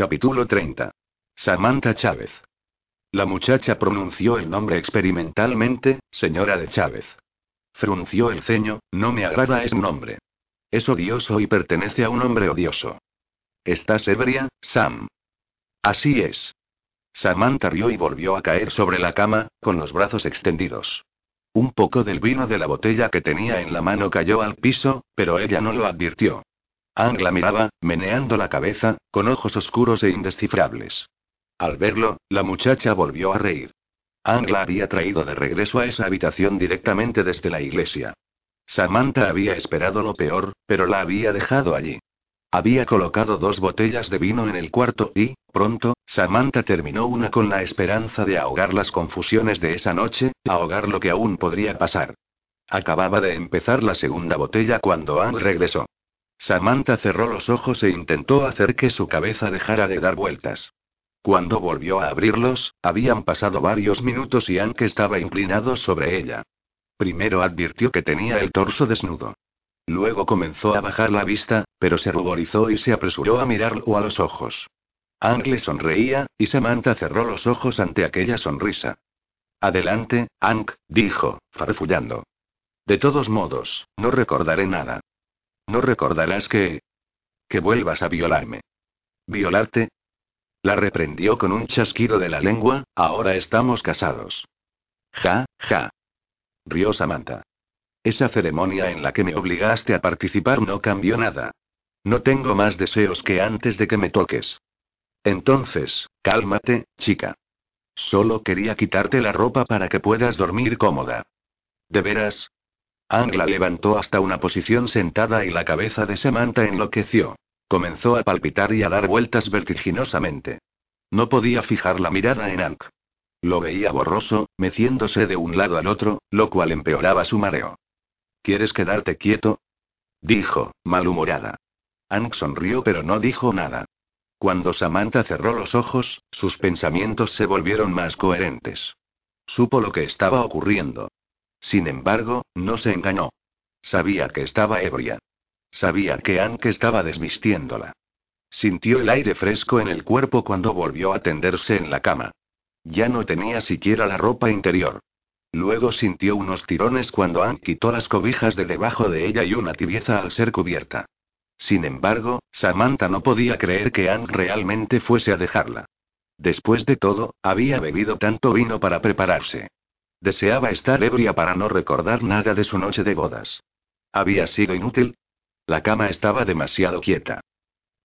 Capítulo 30. Samantha Chávez. La muchacha pronunció el nombre experimentalmente, señora de Chávez. Frunció el ceño, no me agrada ese nombre. Es odioso y pertenece a un hombre odioso. ¿Estás ebria, Sam? Así es. Samantha rió y volvió a caer sobre la cama, con los brazos extendidos. Un poco del vino de la botella que tenía en la mano cayó al piso, pero ella no lo advirtió. Ang la miraba, meneando la cabeza, con ojos oscuros e indescifrables. Al verlo, la muchacha volvió a reír. Ang la había traído de regreso a esa habitación directamente desde la iglesia. Samantha había esperado lo peor, pero la había dejado allí. Había colocado dos botellas de vino en el cuarto y, pronto, Samantha terminó una con la esperanza de ahogar las confusiones de esa noche, ahogar lo que aún podría pasar. Acababa de empezar la segunda botella cuando Ang regresó. Samantha cerró los ojos e intentó hacer que su cabeza dejara de dar vueltas. Cuando volvió a abrirlos, habían pasado varios minutos y Anke estaba inclinado sobre ella. Primero advirtió que tenía el torso desnudo. Luego comenzó a bajar la vista, pero se ruborizó y se apresuró a mirarlo a los ojos. Ank le sonreía, y Samantha cerró los ojos ante aquella sonrisa. Adelante, Ank, dijo, farfullando. De todos modos, no recordaré nada. No recordarás que... que vuelvas a violarme. ¿Violarte? La reprendió con un chasquido de la lengua, ahora estamos casados. Ja, ja. Rió Samantha. Esa ceremonia en la que me obligaste a participar no cambió nada. No tengo más deseos que antes de que me toques. Entonces, cálmate, chica. Solo quería quitarte la ropa para que puedas dormir cómoda. ¿De veras? Angla levantó hasta una posición sentada y la cabeza de Samantha enloqueció. Comenzó a palpitar y a dar vueltas vertiginosamente. No podía fijar la mirada en Ank. Lo veía borroso, meciéndose de un lado al otro, lo cual empeoraba su mareo. ¿Quieres quedarte quieto? Dijo, malhumorada. Ank sonrió pero no dijo nada. Cuando Samantha cerró los ojos, sus pensamientos se volvieron más coherentes. Supo lo que estaba ocurriendo. Sin embargo, no se engañó. Sabía que estaba ebria. Sabía que Anke estaba desvistiéndola. Sintió el aire fresco en el cuerpo cuando volvió a tenderse en la cama. Ya no tenía siquiera la ropa interior. Luego sintió unos tirones cuando Ann quitó las cobijas de debajo de ella y una tibieza al ser cubierta. Sin embargo, Samantha no podía creer que Ann realmente fuese a dejarla. Después de todo, había bebido tanto vino para prepararse. Deseaba estar ebria para no recordar nada de su noche de bodas. ¿Había sido inútil? La cama estaba demasiado quieta.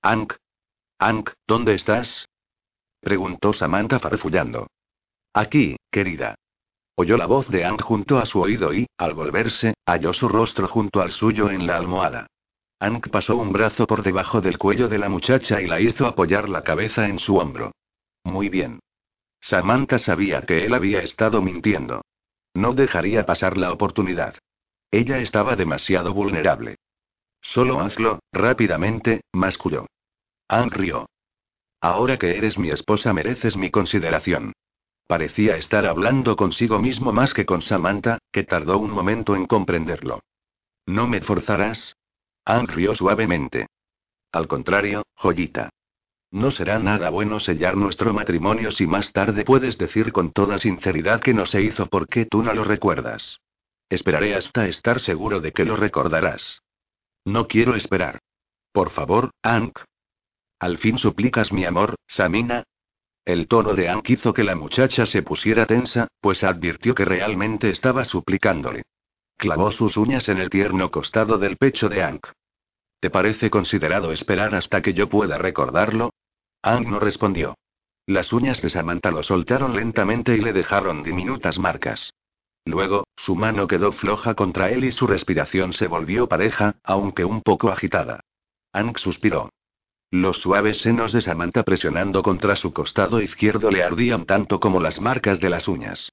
Ank. Ank, ¿dónde estás? preguntó Samantha farfullando. Aquí, querida. Oyó la voz de Ank junto a su oído y, al volverse, halló su rostro junto al suyo en la almohada. Ank pasó un brazo por debajo del cuello de la muchacha y la hizo apoyar la cabeza en su hombro. Muy bien. Samantha sabía que él había estado mintiendo. No dejaría pasar la oportunidad. Ella estaba demasiado vulnerable. Solo hazlo, rápidamente, masculló. Ann rió. Ahora que eres mi esposa mereces mi consideración. Parecía estar hablando consigo mismo más que con Samantha, que tardó un momento en comprenderlo. ¿No me forzarás? Ann rió suavemente. Al contrario, joyita. No será nada bueno sellar nuestro matrimonio si más tarde puedes decir con toda sinceridad que no se hizo porque tú no lo recuerdas. Esperaré hasta estar seguro de que lo recordarás. No quiero esperar. Por favor, Ank. Al fin suplicas mi amor, Samina. El tono de Ank hizo que la muchacha se pusiera tensa, pues advirtió que realmente estaba suplicándole. Clavó sus uñas en el tierno costado del pecho de Ank. ¿Te parece considerado esperar hasta que yo pueda recordarlo? Ang no respondió. Las uñas de Samantha lo soltaron lentamente y le dejaron diminutas marcas. Luego, su mano quedó floja contra él y su respiración se volvió pareja, aunque un poco agitada. Ang suspiró. Los suaves senos de Samantha presionando contra su costado izquierdo le ardían tanto como las marcas de las uñas.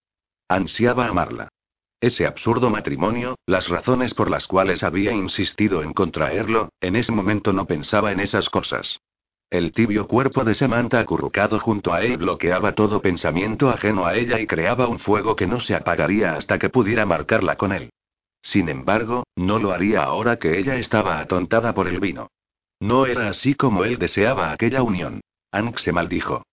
Ansiaba amarla. Ese absurdo matrimonio, las razones por las cuales había insistido en contraerlo, en ese momento no pensaba en esas cosas. El tibio cuerpo de Samantha acurrucado junto a él bloqueaba todo pensamiento ajeno a ella y creaba un fuego que no se apagaría hasta que pudiera marcarla con él. Sin embargo, no lo haría ahora que ella estaba atontada por el vino. No era así como él deseaba aquella unión. Ank se maldijo.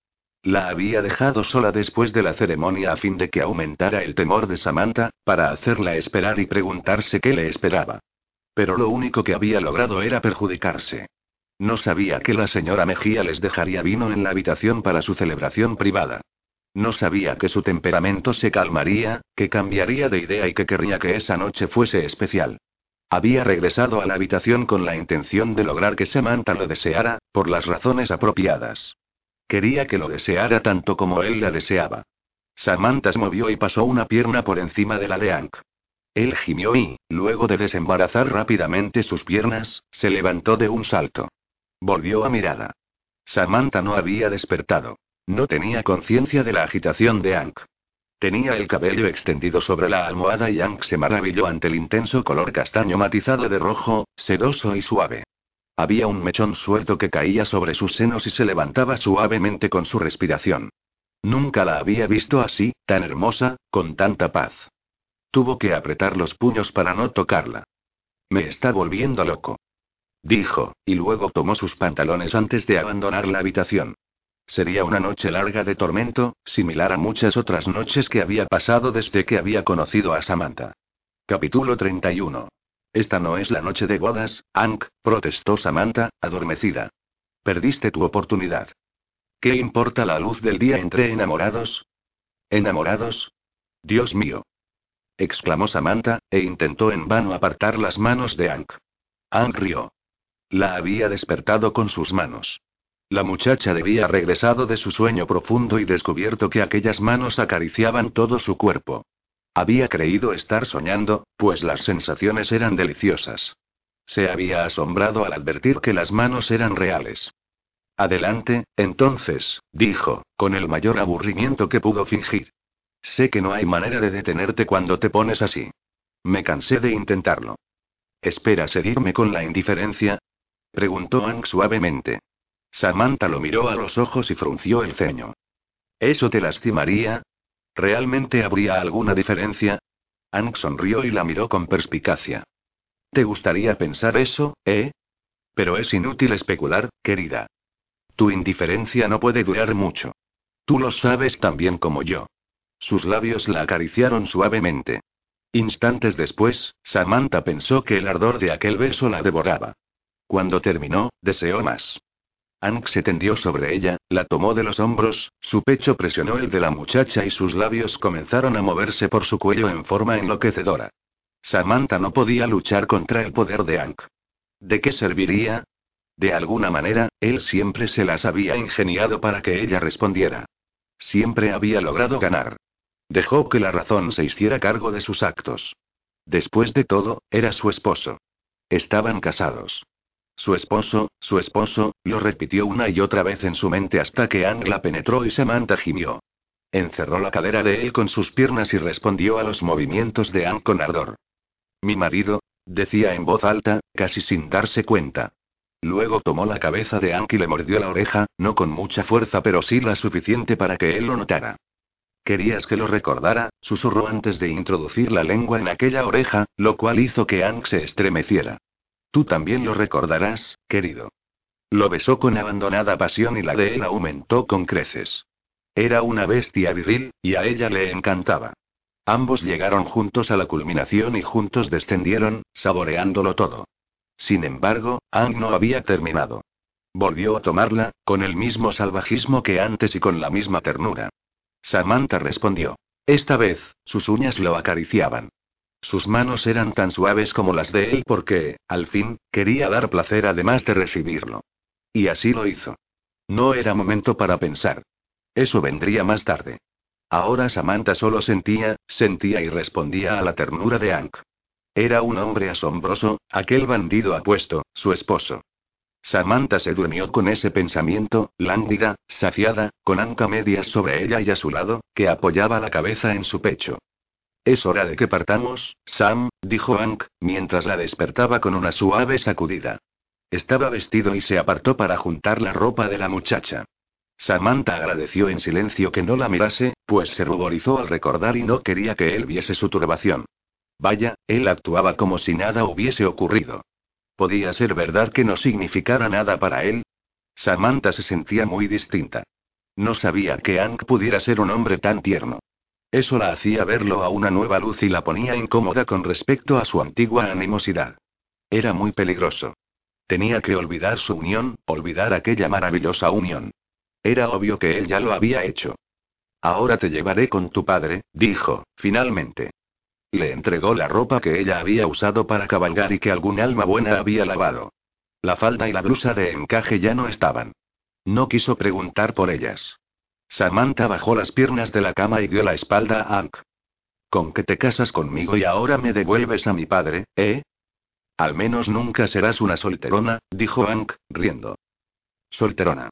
La había dejado sola después de la ceremonia a fin de que aumentara el temor de Samantha, para hacerla esperar y preguntarse qué le esperaba. Pero lo único que había logrado era perjudicarse. No sabía que la señora Mejía les dejaría vino en la habitación para su celebración privada. No sabía que su temperamento se calmaría, que cambiaría de idea y que querría que esa noche fuese especial. Había regresado a la habitación con la intención de lograr que Samantha lo deseara, por las razones apropiadas. Quería que lo deseara tanto como él la deseaba. Samantha se movió y pasó una pierna por encima de la de Ank. Él gimió y, luego de desembarazar rápidamente sus piernas, se levantó de un salto. Volvió a mirada. Samantha no había despertado. No tenía conciencia de la agitación de Ank. Tenía el cabello extendido sobre la almohada y Ank se maravilló ante el intenso color castaño matizado de rojo, sedoso y suave. Había un mechón suelto que caía sobre sus senos y se levantaba suavemente con su respiración. Nunca la había visto así, tan hermosa, con tanta paz. Tuvo que apretar los puños para no tocarla. Me está volviendo loco. Dijo, y luego tomó sus pantalones antes de abandonar la habitación. Sería una noche larga de tormento, similar a muchas otras noches que había pasado desde que había conocido a Samantha. Capítulo 31. Esta no es la noche de bodas, Ank, protestó Samantha, adormecida. Perdiste tu oportunidad. ¿Qué importa la luz del día entre enamorados? ¿Enamorados? Dios mío. exclamó Samantha, e intentó en vano apartar las manos de Ank. Ank rió. La había despertado con sus manos. La muchacha debía regresado de su sueño profundo y descubierto que aquellas manos acariciaban todo su cuerpo. Había creído estar soñando, pues las sensaciones eran deliciosas. Se había asombrado al advertir que las manos eran reales. Adelante, entonces, dijo, con el mayor aburrimiento que pudo fingir. Sé que no hay manera de detenerte cuando te pones así. Me cansé de intentarlo. ¿Esperas herirme con la indiferencia? Preguntó Ang suavemente. Samantha lo miró a los ojos y frunció el ceño. ¿Eso te lastimaría? ¿Realmente habría alguna diferencia? Ank sonrió y la miró con perspicacia. ¿Te gustaría pensar eso, eh? Pero es inútil especular, querida. Tu indiferencia no puede durar mucho. Tú lo sabes tan bien como yo. Sus labios la acariciaron suavemente. Instantes después, Samantha pensó que el ardor de aquel beso la devoraba. Cuando terminó, deseó más. Ank se tendió sobre ella, la tomó de los hombros, su pecho presionó el de la muchacha y sus labios comenzaron a moverse por su cuello en forma enloquecedora. Samantha no podía luchar contra el poder de Ank. ¿De qué serviría? De alguna manera, él siempre se las había ingeniado para que ella respondiera. Siempre había logrado ganar. Dejó que la razón se hiciera cargo de sus actos. Después de todo, era su esposo. Estaban casados. Su esposo, su esposo, lo repitió una y otra vez en su mente hasta que Ang la penetró y Samantha gimió. Encerró la cadera de él con sus piernas y respondió a los movimientos de Ang con ardor. Mi marido, decía en voz alta, casi sin darse cuenta. Luego tomó la cabeza de Ank y le mordió la oreja, no con mucha fuerza pero sí la suficiente para que él lo notara. ¿Querías que lo recordara? susurró antes de introducir la lengua en aquella oreja, lo cual hizo que Ank se estremeciera. Tú también lo recordarás, querido. Lo besó con abandonada pasión y la de él aumentó con creces. Era una bestia viril, y a ella le encantaba. Ambos llegaron juntos a la culminación y juntos descendieron, saboreándolo todo. Sin embargo, Ang no había terminado. Volvió a tomarla, con el mismo salvajismo que antes y con la misma ternura. Samantha respondió. Esta vez, sus uñas lo acariciaban. Sus manos eran tan suaves como las de él porque, al fin, quería dar placer además de recibirlo. Y así lo hizo. No era momento para pensar. Eso vendría más tarde. Ahora Samantha solo sentía, sentía y respondía a la ternura de Ank. Era un hombre asombroso, aquel bandido apuesto, su esposo. Samantha se durmió con ese pensamiento, lánguida, saciada, con Anka medias sobre ella y a su lado, que apoyaba la cabeza en su pecho. Es hora de que partamos, Sam, dijo Hank, mientras la despertaba con una suave sacudida. Estaba vestido y se apartó para juntar la ropa de la muchacha. Samantha agradeció en silencio que no la mirase, pues se ruborizó al recordar y no quería que él viese su turbación. Vaya, él actuaba como si nada hubiese ocurrido. ¿Podía ser verdad que no significara nada para él? Samantha se sentía muy distinta. No sabía que Hank pudiera ser un hombre tan tierno. Eso la hacía verlo a una nueva luz y la ponía incómoda con respecto a su antigua animosidad. Era muy peligroso. Tenía que olvidar su unión, olvidar aquella maravillosa unión. Era obvio que él ya lo había hecho. Ahora te llevaré con tu padre, dijo, finalmente. Le entregó la ropa que ella había usado para cabalgar y que algún alma buena había lavado. La falda y la blusa de encaje ya no estaban. No quiso preguntar por ellas. Samantha bajó las piernas de la cama y dio la espalda a Hank. ¿Con que te casas conmigo y ahora me devuelves a mi padre, eh? Al menos nunca serás una solterona, dijo Hank, riendo. Solterona.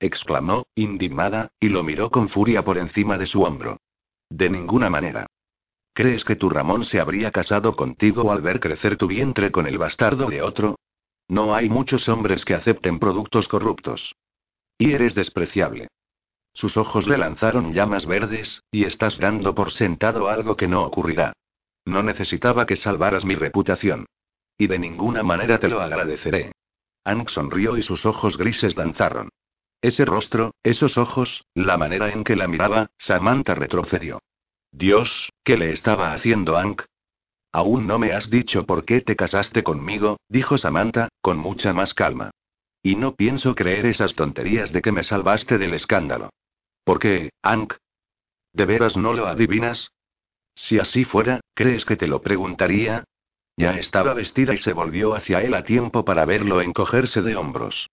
exclamó, indignada, y lo miró con furia por encima de su hombro. De ninguna manera. ¿Crees que tu Ramón se habría casado contigo al ver crecer tu vientre con el bastardo de otro? No hay muchos hombres que acepten productos corruptos. Y eres despreciable. Sus ojos le lanzaron llamas verdes, y estás dando por sentado algo que no ocurrirá. No necesitaba que salvaras mi reputación. Y de ninguna manera te lo agradeceré. Hank sonrió y sus ojos grises danzaron. Ese rostro, esos ojos, la manera en que la miraba, Samantha retrocedió. Dios, ¿qué le estaba haciendo Hank? Aún no me has dicho por qué te casaste conmigo, dijo Samantha, con mucha más calma. Y no pienso creer esas tonterías de que me salvaste del escándalo. ¿Por qué, Hank? ¿De veras no lo adivinas? Si así fuera, ¿crees que te lo preguntaría? Ya estaba vestida y se volvió hacia él a tiempo para verlo encogerse de hombros.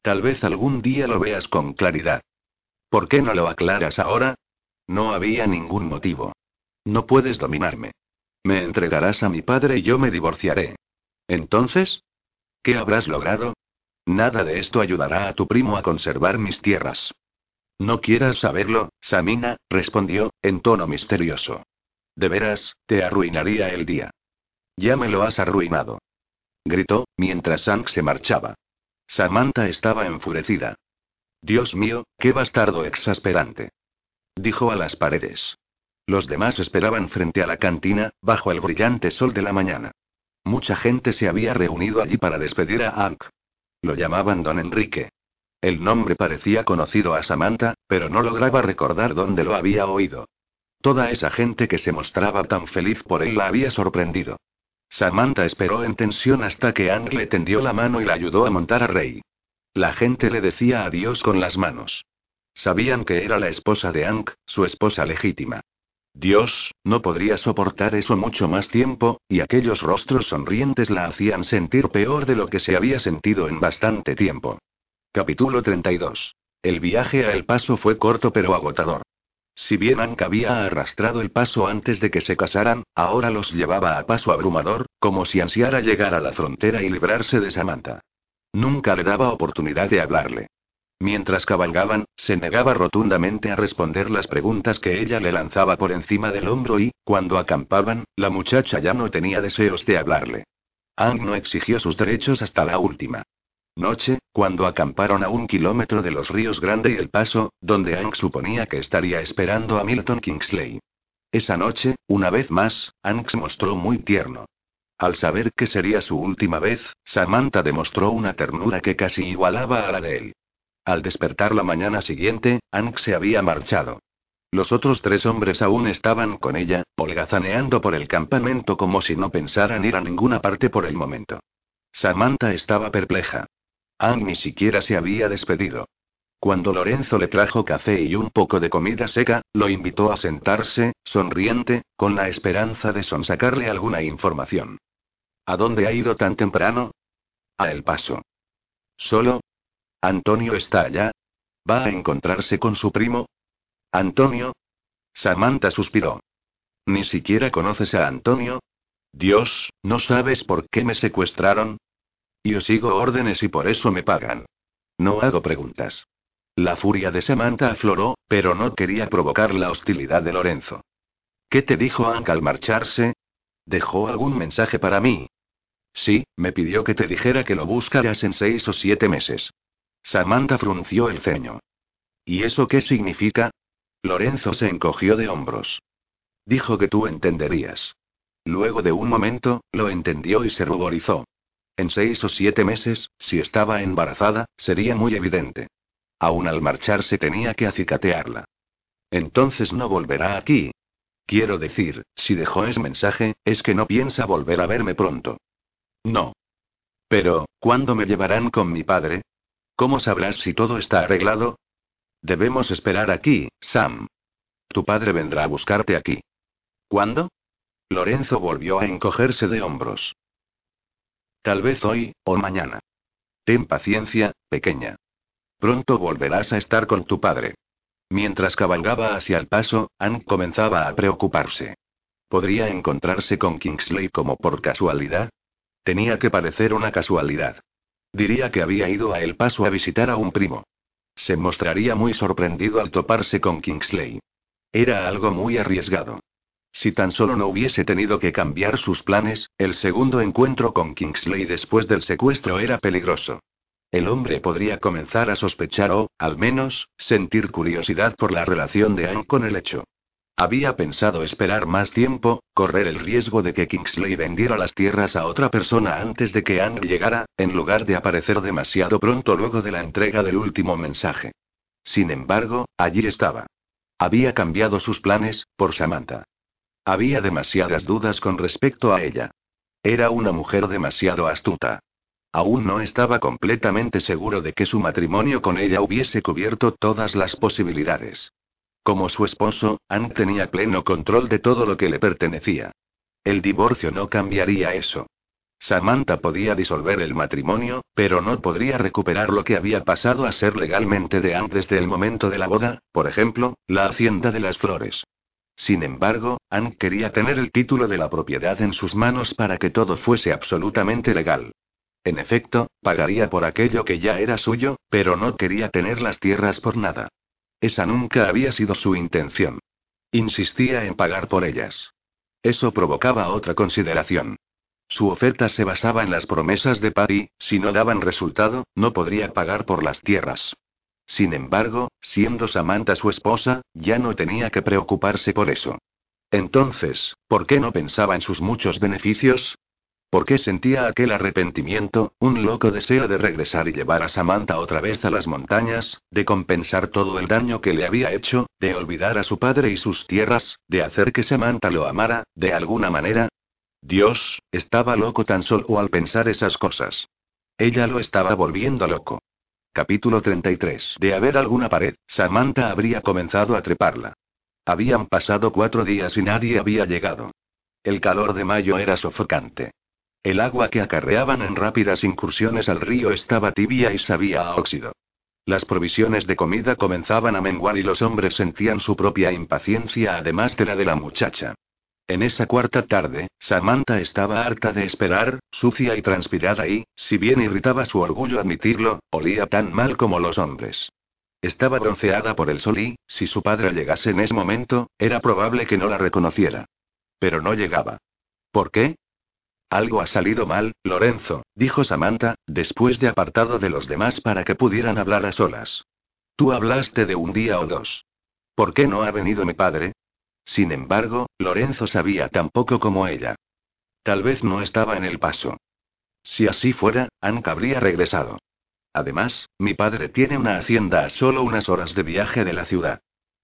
Tal vez algún día lo veas con claridad. ¿Por qué no lo aclaras ahora? No había ningún motivo. No puedes dominarme. Me entregarás a mi padre y yo me divorciaré. Entonces, ¿qué habrás logrado? Nada de esto ayudará a tu primo a conservar mis tierras. No quieras saberlo, Samina, respondió, en tono misterioso. De veras, te arruinaría el día. Ya me lo has arruinado. Gritó, mientras Hank se marchaba. Samantha estaba enfurecida. Dios mío, qué bastardo exasperante. Dijo a las paredes. Los demás esperaban frente a la cantina, bajo el brillante sol de la mañana. Mucha gente se había reunido allí para despedir a Hank. Lo llamaban Don Enrique. El nombre parecía conocido a Samantha, pero no lograba recordar dónde lo había oído. Toda esa gente que se mostraba tan feliz por él la había sorprendido. Samantha esperó en tensión hasta que Hank le tendió la mano y la ayudó a montar a Rey. La gente le decía adiós con las manos. Sabían que era la esposa de Hank, su esposa legítima. Dios, no podría soportar eso mucho más tiempo, y aquellos rostros sonrientes la hacían sentir peor de lo que se había sentido en bastante tiempo. Capítulo 32. El viaje a El Paso fue corto pero agotador. Si bien Hank había arrastrado el paso antes de que se casaran, ahora los llevaba a paso abrumador, como si ansiara llegar a la frontera y librarse de Samantha. Nunca le daba oportunidad de hablarle. Mientras cabalgaban, se negaba rotundamente a responder las preguntas que ella le lanzaba por encima del hombro y, cuando acampaban, la muchacha ya no tenía deseos de hablarle. Ang no exigió sus derechos hasta la última noche, cuando acamparon a un kilómetro de los ríos Grande y El Paso, donde Ang suponía que estaría esperando a Milton Kingsley. Esa noche, una vez más, Ang se mostró muy tierno. Al saber que sería su última vez, Samantha demostró una ternura que casi igualaba a la de él. Al despertar la mañana siguiente, Hank se había marchado. Los otros tres hombres aún estaban con ella, holgazaneando por el campamento como si no pensaran ir a ninguna parte por el momento. Samantha estaba perpleja. Anne ni siquiera se había despedido. Cuando Lorenzo le trajo café y un poco de comida seca, lo invitó a sentarse, sonriente, con la esperanza de sonsacarle alguna información. ¿A dónde ha ido tan temprano? A El Paso. ¿Solo? Antonio está allá. ¿Va a encontrarse con su primo? ¿Antonio? Samantha suspiró. ¿Ni siquiera conoces a Antonio? Dios, ¿no sabes por qué me secuestraron? Yo sigo órdenes y por eso me pagan. No hago preguntas. La furia de Samantha afloró, pero no quería provocar la hostilidad de Lorenzo. ¿Qué te dijo Hank al marcharse? ¿Dejó algún mensaje para mí? Sí, me pidió que te dijera que lo buscaras en seis o siete meses. Samantha frunció el ceño. ¿Y eso qué significa? Lorenzo se encogió de hombros. Dijo que tú entenderías. Luego de un momento, lo entendió y se ruborizó. En seis o siete meses, si estaba embarazada, sería muy evidente. Aún al marcharse tenía que acicatearla. Entonces no volverá aquí. Quiero decir, si dejó ese mensaje, es que no piensa volver a verme pronto. No. Pero, ¿cuándo me llevarán con mi padre? ¿Cómo sabrás si todo está arreglado? Debemos esperar aquí, Sam. Tu padre vendrá a buscarte aquí. ¿Cuándo? Lorenzo volvió a encogerse de hombros. Tal vez hoy, o mañana. Ten paciencia, pequeña. Pronto volverás a estar con tu padre. Mientras cabalgaba hacia el paso, Anne comenzaba a preocuparse. ¿Podría encontrarse con Kingsley como por casualidad? Tenía que parecer una casualidad. Diría que había ido a El Paso a visitar a un primo. Se mostraría muy sorprendido al toparse con Kingsley. Era algo muy arriesgado. Si tan solo no hubiese tenido que cambiar sus planes, el segundo encuentro con Kingsley después del secuestro era peligroso. El hombre podría comenzar a sospechar o, al menos, sentir curiosidad por la relación de Anne con el hecho. Había pensado esperar más tiempo, correr el riesgo de que Kingsley vendiera las tierras a otra persona antes de que Anne llegara, en lugar de aparecer demasiado pronto luego de la entrega del último mensaje. Sin embargo, allí estaba. Había cambiado sus planes, por Samantha. Había demasiadas dudas con respecto a ella. Era una mujer demasiado astuta. Aún no estaba completamente seguro de que su matrimonio con ella hubiese cubierto todas las posibilidades. Como su esposo, Anne tenía pleno control de todo lo que le pertenecía. El divorcio no cambiaría eso. Samantha podía disolver el matrimonio, pero no podría recuperar lo que había pasado a ser legalmente de antes del momento de la boda, por ejemplo, la hacienda de las flores. Sin embargo, Anne quería tener el título de la propiedad en sus manos para que todo fuese absolutamente legal. En efecto, pagaría por aquello que ya era suyo, pero no quería tener las tierras por nada. Esa nunca había sido su intención. Insistía en pagar por ellas. Eso provocaba otra consideración. Su oferta se basaba en las promesas de Patty, si no daban resultado, no podría pagar por las tierras. Sin embargo, siendo Samantha su esposa, ya no tenía que preocuparse por eso. Entonces, ¿por qué no pensaba en sus muchos beneficios? ¿Por qué sentía aquel arrepentimiento, un loco deseo de regresar y llevar a Samantha otra vez a las montañas, de compensar todo el daño que le había hecho, de olvidar a su padre y sus tierras, de hacer que Samantha lo amara, de alguna manera? Dios, estaba loco tan solo al pensar esas cosas. Ella lo estaba volviendo loco. Capítulo 33. De haber alguna pared, Samantha habría comenzado a treparla. Habían pasado cuatro días y nadie había llegado. El calor de mayo era sofocante. El agua que acarreaban en rápidas incursiones al río estaba tibia y sabía a óxido. Las provisiones de comida comenzaban a menguar y los hombres sentían su propia impaciencia además de la de la muchacha. En esa cuarta tarde, Samantha estaba harta de esperar, sucia y transpirada y, si bien irritaba su orgullo admitirlo, olía tan mal como los hombres. Estaba bronceada por el sol y, si su padre llegase en ese momento, era probable que no la reconociera. Pero no llegaba. ¿Por qué? Algo ha salido mal, Lorenzo, dijo Samantha, después de apartado de los demás para que pudieran hablar a solas. Tú hablaste de un día o dos. ¿Por qué no ha venido mi padre? Sin embargo, Lorenzo sabía tan poco como ella. Tal vez no estaba en el paso. Si así fuera, Anka habría regresado. Además, mi padre tiene una hacienda a solo unas horas de viaje de la ciudad.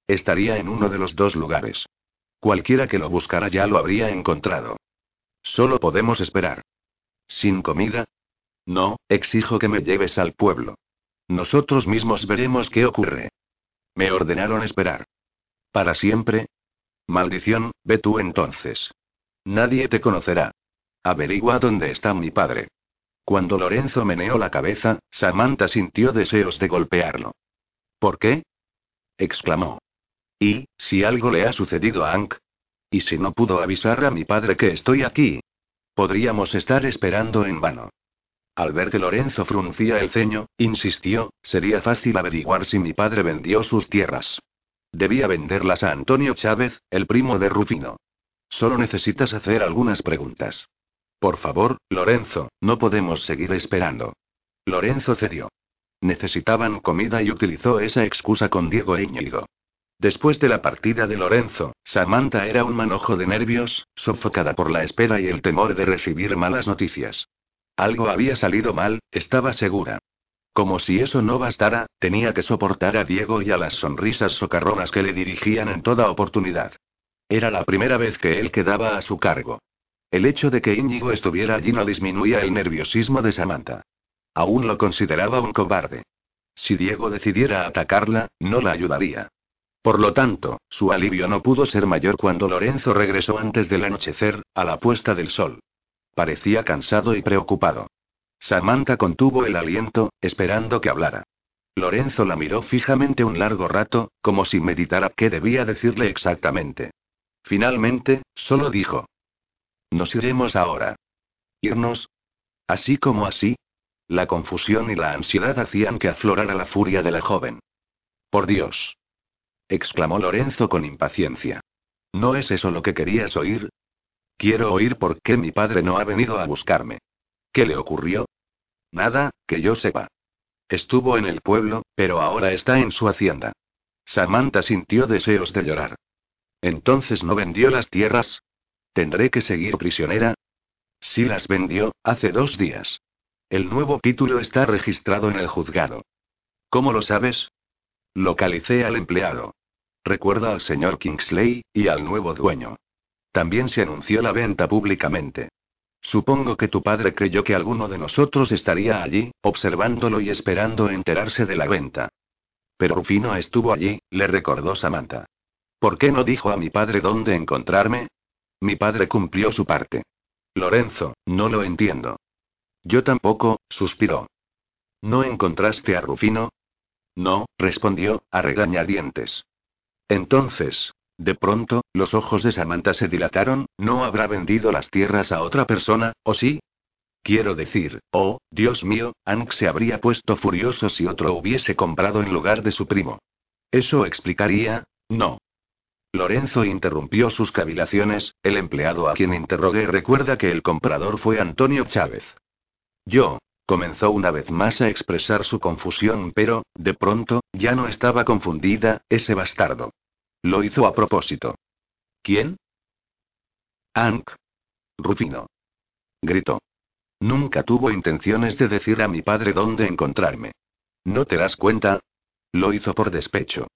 Estaría en uno de los dos lugares. Cualquiera que lo buscara ya lo habría encontrado. Solo podemos esperar. ¿Sin comida? No, exijo que me lleves al pueblo. Nosotros mismos veremos qué ocurre. Me ordenaron esperar. ¿Para siempre? Maldición, ve tú entonces. Nadie te conocerá. Averigua dónde está mi padre. Cuando Lorenzo meneó la cabeza, Samantha sintió deseos de golpearlo. ¿Por qué? exclamó. ¿Y, si algo le ha sucedido a Ank? ¿Y si no pudo avisar a mi padre que estoy aquí? Podríamos estar esperando en vano. Al ver que Lorenzo fruncía el ceño, insistió, sería fácil averiguar si mi padre vendió sus tierras. Debía venderlas a Antonio Chávez, el primo de Rufino. Solo necesitas hacer algunas preguntas. Por favor, Lorenzo, no podemos seguir esperando. Lorenzo cedió. Necesitaban comida y utilizó esa excusa con Diego e Íñigo. Después de la partida de Lorenzo, Samantha era un manojo de nervios, sofocada por la espera y el temor de recibir malas noticias. Algo había salido mal, estaba segura. Como si eso no bastara, tenía que soportar a Diego y a las sonrisas socarronas que le dirigían en toda oportunidad. Era la primera vez que él quedaba a su cargo. El hecho de que Íñigo estuviera allí no disminuía el nerviosismo de Samantha. Aún lo consideraba un cobarde. Si Diego decidiera atacarla, no la ayudaría. Por lo tanto, su alivio no pudo ser mayor cuando Lorenzo regresó antes del anochecer, a la puesta del sol. Parecía cansado y preocupado. Samantha contuvo el aliento, esperando que hablara. Lorenzo la miró fijamente un largo rato, como si meditara qué debía decirle exactamente. Finalmente, solo dijo. Nos iremos ahora. ¿Irnos? Así como así. La confusión y la ansiedad hacían que aflorara la furia de la joven. Por Dios. exclamó Lorenzo con impaciencia. ¿No es eso lo que querías oír? Quiero oír por qué mi padre no ha venido a buscarme. ¿Qué le ocurrió? Nada, que yo sepa. Estuvo en el pueblo, pero ahora está en su hacienda. Samantha sintió deseos de llorar. Entonces no vendió las tierras. ¿Tendré que seguir prisionera? Sí las vendió, hace dos días. El nuevo título está registrado en el juzgado. ¿Cómo lo sabes? Localicé al empleado. Recuerda al señor Kingsley, y al nuevo dueño. También se anunció la venta públicamente. Supongo que tu padre creyó que alguno de nosotros estaría allí, observándolo y esperando enterarse de la venta. Pero Rufino estuvo allí, le recordó Samantha. ¿Por qué no dijo a mi padre dónde encontrarme? Mi padre cumplió su parte. Lorenzo, no lo entiendo. Yo tampoco, suspiró. ¿No encontraste a Rufino? No, respondió, a regañadientes. Entonces, de pronto, los ojos de Samantha se dilataron, ¿no habrá vendido las tierras a otra persona, o sí? Quiero decir, oh, Dios mío, Hank se habría puesto furioso si otro hubiese comprado en lugar de su primo. Eso explicaría, no. Lorenzo interrumpió sus cavilaciones, el empleado a quien interrogué recuerda que el comprador fue Antonio Chávez. Yo, comenzó una vez más a expresar su confusión, pero, de pronto, ya no estaba confundida, ese bastardo. Lo hizo a propósito. ¿Quién? Ank. Rufino. Gritó. Nunca tuvo intenciones de decir a mi padre dónde encontrarme. ¿No te das cuenta? Lo hizo por despecho.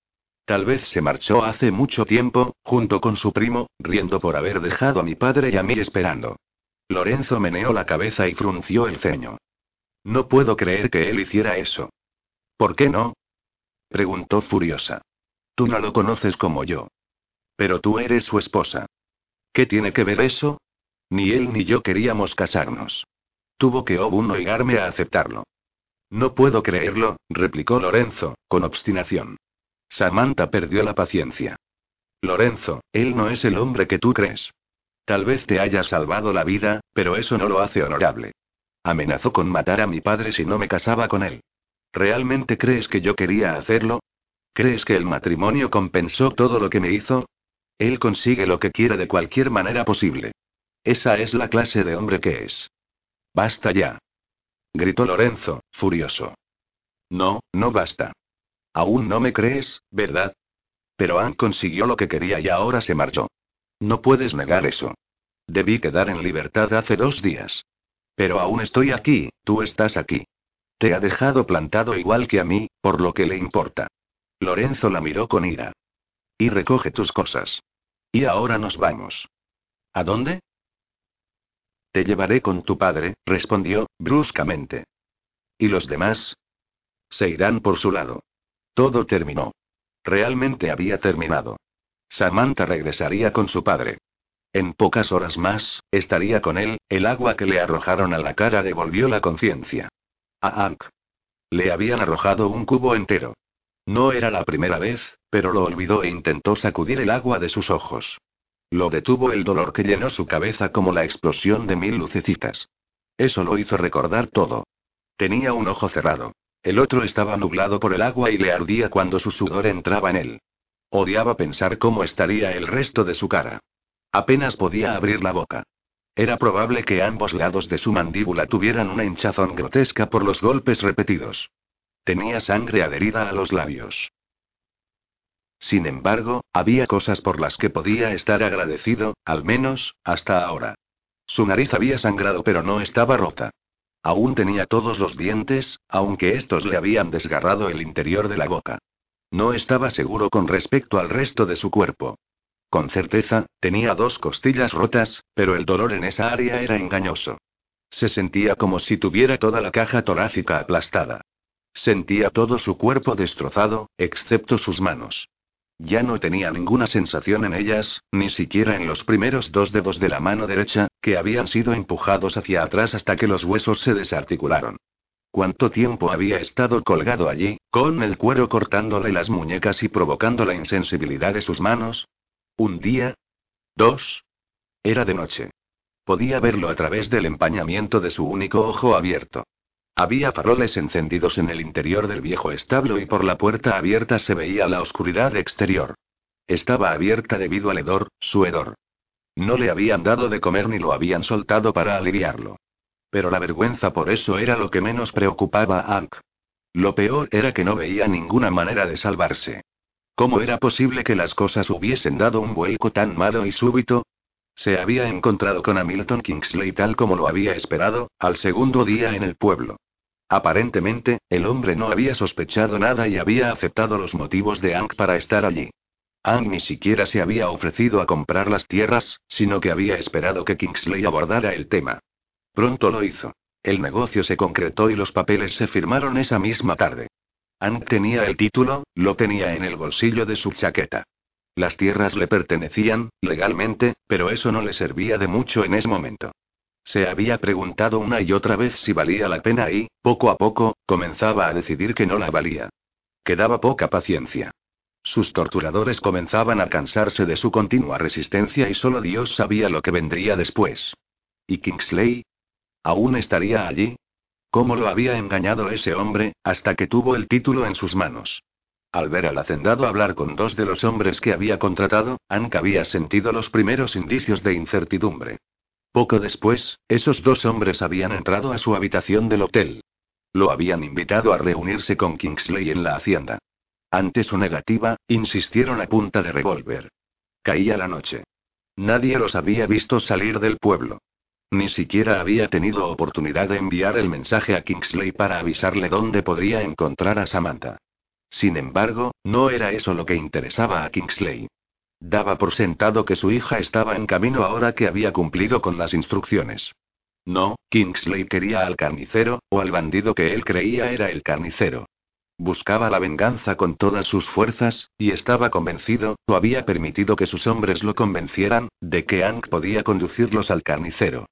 Tal vez se marchó hace mucho tiempo, junto con su primo, riendo por haber dejado a mi padre y a mí esperando. Lorenzo meneó la cabeza y frunció el ceño. No puedo creer que él hiciera eso. ¿Por qué no? preguntó furiosa. Tú no lo conoces como yo. Pero tú eres su esposa. ¿Qué tiene que ver eso? Ni él ni yo queríamos casarnos. Tuvo que Obun oigarme a aceptarlo. No puedo creerlo, replicó Lorenzo, con obstinación. Samantha perdió la paciencia. Lorenzo, él no es el hombre que tú crees. Tal vez te haya salvado la vida, pero eso no lo hace honorable. Amenazó con matar a mi padre si no me casaba con él. ¿Realmente crees que yo quería hacerlo? ¿Crees que el matrimonio compensó todo lo que me hizo? Él consigue lo que quiere de cualquier manera posible. Esa es la clase de hombre que es. Basta ya. Gritó Lorenzo, furioso. No, no basta. Aún no me crees, ¿verdad? Pero Ann consiguió lo que quería y ahora se marchó. No puedes negar eso. Debí quedar en libertad hace dos días. Pero aún estoy aquí, tú estás aquí. Te ha dejado plantado igual que a mí, por lo que le importa. Lorenzo la miró con ira. Y recoge tus cosas. Y ahora nos vamos. ¿A dónde? Te llevaré con tu padre, respondió, bruscamente. ¿Y los demás? Se irán por su lado. Todo terminó. Realmente había terminado. Samantha regresaría con su padre. En pocas horas más, estaría con él, el agua que le arrojaron a la cara devolvió la conciencia. A Hank. Le habían arrojado un cubo entero. No era la primera vez, pero lo olvidó e intentó sacudir el agua de sus ojos. Lo detuvo el dolor que llenó su cabeza como la explosión de mil lucecitas. Eso lo hizo recordar todo. Tenía un ojo cerrado. El otro estaba nublado por el agua y le ardía cuando su sudor entraba en él. Odiaba pensar cómo estaría el resto de su cara. Apenas podía abrir la boca. Era probable que ambos lados de su mandíbula tuvieran una hinchazón grotesca por los golpes repetidos. Tenía sangre adherida a los labios. Sin embargo, había cosas por las que podía estar agradecido, al menos, hasta ahora. Su nariz había sangrado pero no estaba rota. Aún tenía todos los dientes, aunque estos le habían desgarrado el interior de la boca. No estaba seguro con respecto al resto de su cuerpo. Con certeza, tenía dos costillas rotas, pero el dolor en esa área era engañoso. Se sentía como si tuviera toda la caja torácica aplastada. Sentía todo su cuerpo destrozado, excepto sus manos. Ya no tenía ninguna sensación en ellas, ni siquiera en los primeros dos dedos de la mano derecha, que habían sido empujados hacia atrás hasta que los huesos se desarticularon. ¿Cuánto tiempo había estado colgado allí, con el cuero cortándole las muñecas y provocando la insensibilidad de sus manos? ¿Un día? ¿Dos? Era de noche. Podía verlo a través del empañamiento de su único ojo abierto. Había faroles encendidos en el interior del viejo establo y por la puerta abierta se veía la oscuridad exterior. Estaba abierta debido al hedor, su hedor. No le habían dado de comer ni lo habían soltado para aliviarlo. Pero la vergüenza por eso era lo que menos preocupaba a Ank. Lo peor era que no veía ninguna manera de salvarse. ¿Cómo era posible que las cosas hubiesen dado un vuelco tan malo y súbito? Se había encontrado con Hamilton Kingsley tal como lo había esperado, al segundo día en el pueblo. Aparentemente, el hombre no había sospechado nada y había aceptado los motivos de Ang para estar allí. Ang ni siquiera se había ofrecido a comprar las tierras, sino que había esperado que Kingsley abordara el tema. Pronto lo hizo. El negocio se concretó y los papeles se firmaron esa misma tarde. Ang tenía el título, lo tenía en el bolsillo de su chaqueta. Las tierras le pertenecían, legalmente, pero eso no le servía de mucho en ese momento. Se había preguntado una y otra vez si valía la pena y, poco a poco, comenzaba a decidir que no la valía. Quedaba poca paciencia. Sus torturadores comenzaban a cansarse de su continua resistencia y solo Dios sabía lo que vendría después. ¿Y Kingsley? ¿Aún estaría allí? ¿Cómo lo había engañado ese hombre, hasta que tuvo el título en sus manos? Al ver al hacendado hablar con dos de los hombres que había contratado, Anka había sentido los primeros indicios de incertidumbre. Poco después, esos dos hombres habían entrado a su habitación del hotel. Lo habían invitado a reunirse con Kingsley en la hacienda. Ante su negativa, insistieron a punta de revólver. Caía la noche. Nadie los había visto salir del pueblo. Ni siquiera había tenido oportunidad de enviar el mensaje a Kingsley para avisarle dónde podría encontrar a Samantha. Sin embargo, no era eso lo que interesaba a Kingsley. Daba por sentado que su hija estaba en camino ahora que había cumplido con las instrucciones. No, Kingsley quería al carnicero, o al bandido que él creía era el carnicero. Buscaba la venganza con todas sus fuerzas, y estaba convencido, o había permitido que sus hombres lo convencieran, de que Ank podía conducirlos al carnicero.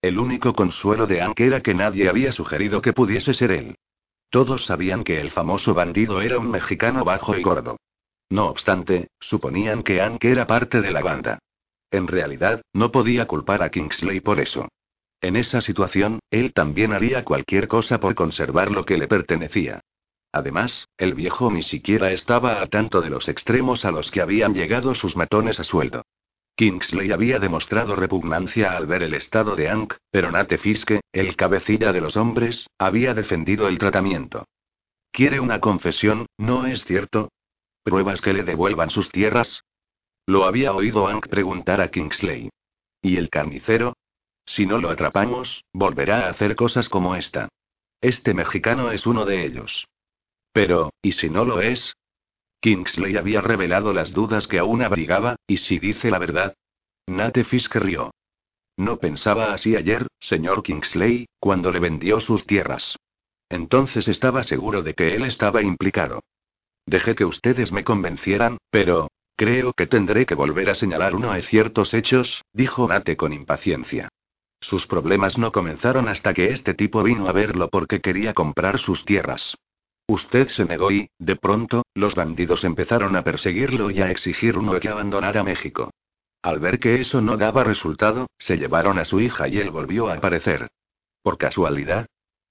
El único consuelo de Ank era que nadie había sugerido que pudiese ser él. Todos sabían que el famoso bandido era un mexicano bajo y gordo. No obstante, suponían que Anke era parte de la banda. En realidad, no podía culpar a Kingsley por eso. En esa situación, él también haría cualquier cosa por conservar lo que le pertenecía. Además, el viejo ni siquiera estaba al tanto de los extremos a los que habían llegado sus matones a sueldo. Kingsley había demostrado repugnancia al ver el estado de Ank, pero Nate Fiske, el cabecilla de los hombres, había defendido el tratamiento. ¿Quiere una confesión, no es cierto? ¿Pruebas que le devuelvan sus tierras? Lo había oído Ank preguntar a Kingsley. ¿Y el carnicero? Si no lo atrapamos, volverá a hacer cosas como esta. Este mexicano es uno de ellos. Pero, ¿y si no lo es? Kingsley había revelado las dudas que aún abrigaba, ¿y si dice la verdad? Nate Fisk rió. No pensaba así ayer, señor Kingsley, cuando le vendió sus tierras. Entonces estaba seguro de que él estaba implicado. Dejé que ustedes me convencieran, pero... Creo que tendré que volver a señalar uno de ciertos hechos, dijo Nate con impaciencia. Sus problemas no comenzaron hasta que este tipo vino a verlo porque quería comprar sus tierras. Usted se negó y, de pronto, los bandidos empezaron a perseguirlo y a exigir uno que abandonara México. Al ver que eso no daba resultado, se llevaron a su hija y él volvió a aparecer. ¿Por casualidad?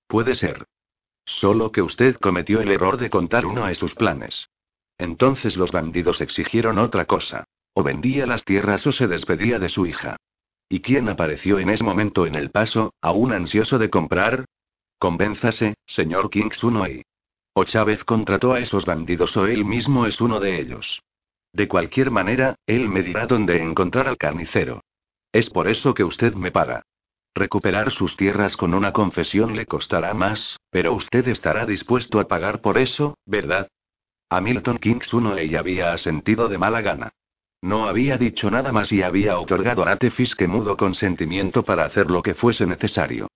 Puede ser. Solo que usted cometió el error de contar uno de sus planes. Entonces los bandidos exigieron otra cosa. O vendía las tierras o se despedía de su hija. ¿Y quién apareció en ese momento en el paso, aún ansioso de comprar? Convénzase, señor Kingsunoy. O Chávez contrató a esos bandidos o él mismo es uno de ellos. De cualquier manera, él me dirá dónde encontrar al carnicero. Es por eso que usted me paga. Recuperar sus tierras con una confesión le costará más, pero usted estará dispuesto a pagar por eso, ¿verdad? Hamilton ella había asentido de mala gana. No había dicho nada más y había otorgado a Nate Fiske mudo consentimiento para hacer lo que fuese necesario.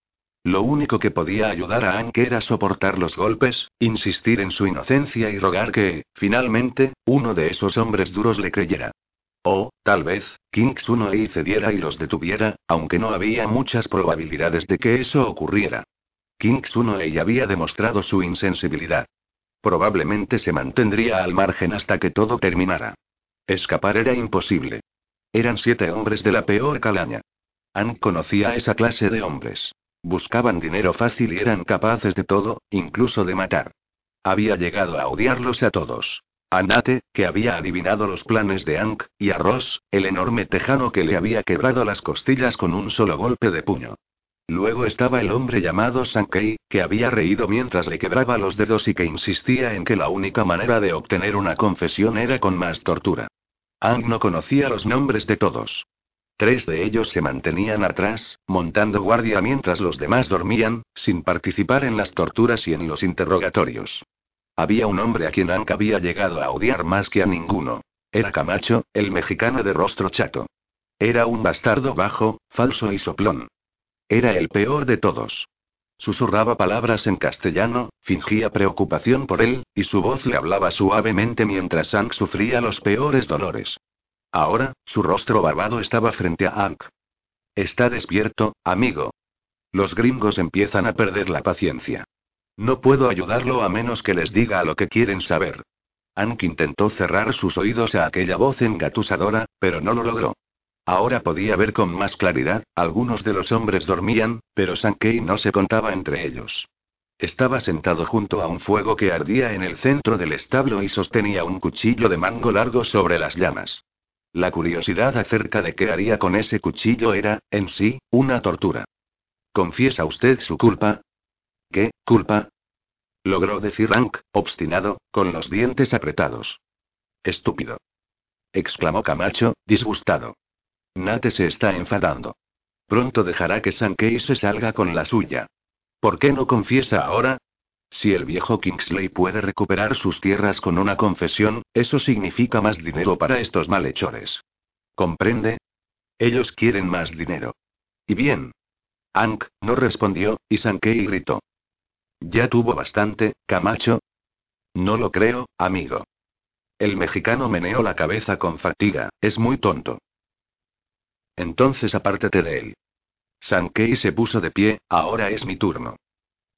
Lo único que podía ayudar a Anke era soportar los golpes, insistir en su inocencia y rogar que, finalmente, uno de esos hombres duros le creyera. O, tal vez, Kings y cediera y los detuviera, aunque no había muchas probabilidades de que eso ocurriera. Kings y había demostrado su insensibilidad. Probablemente se mantendría al margen hasta que todo terminara. Escapar era imposible. Eran siete hombres de la peor calaña. Ann conocía a esa clase de hombres. Buscaban dinero fácil y eran capaces de todo, incluso de matar. Había llegado a odiarlos a todos. A Nate, que había adivinado los planes de Ank, y a Ross, el enorme tejano que le había quebrado las costillas con un solo golpe de puño. Luego estaba el hombre llamado Sankey, que había reído mientras le quebraba los dedos y que insistía en que la única manera de obtener una confesión era con más tortura. Ank no conocía los nombres de todos. Tres de ellos se mantenían atrás, montando guardia mientras los demás dormían, sin participar en las torturas y en los interrogatorios. Había un hombre a quien Ank había llegado a odiar más que a ninguno. Era Camacho, el mexicano de rostro chato. Era un bastardo bajo, falso y soplón. Era el peor de todos. Susurraba palabras en castellano, fingía preocupación por él, y su voz le hablaba suavemente mientras Ank sufría los peores dolores. Ahora, su rostro barbado estaba frente a Ank. Está despierto, amigo. Los gringos empiezan a perder la paciencia. No puedo ayudarlo a menos que les diga lo que quieren saber. Ank intentó cerrar sus oídos a aquella voz engatusadora, pero no lo logró. Ahora podía ver con más claridad, algunos de los hombres dormían, pero Sankey no se contaba entre ellos. Estaba sentado junto a un fuego que ardía en el centro del establo y sostenía un cuchillo de mango largo sobre las llamas. La curiosidad acerca de qué haría con ese cuchillo era, en sí, una tortura. ¿Confiesa usted su culpa? ¿Qué, culpa? Logró decir Rank, obstinado, con los dientes apretados. Estúpido. exclamó Camacho, disgustado. Nate se está enfadando. Pronto dejará que Sankey se salga con la suya. ¿Por qué no confiesa ahora? Si el viejo Kingsley puede recuperar sus tierras con una confesión, eso significa más dinero para estos malhechores. ¿Comprende? Ellos quieren más dinero. Y bien. Ank no respondió, y Sankey gritó. Ya tuvo bastante, Camacho. No lo creo, amigo. El mexicano meneó la cabeza con fatiga, es muy tonto. Entonces apártate de él. Sankey se puso de pie, ahora es mi turno.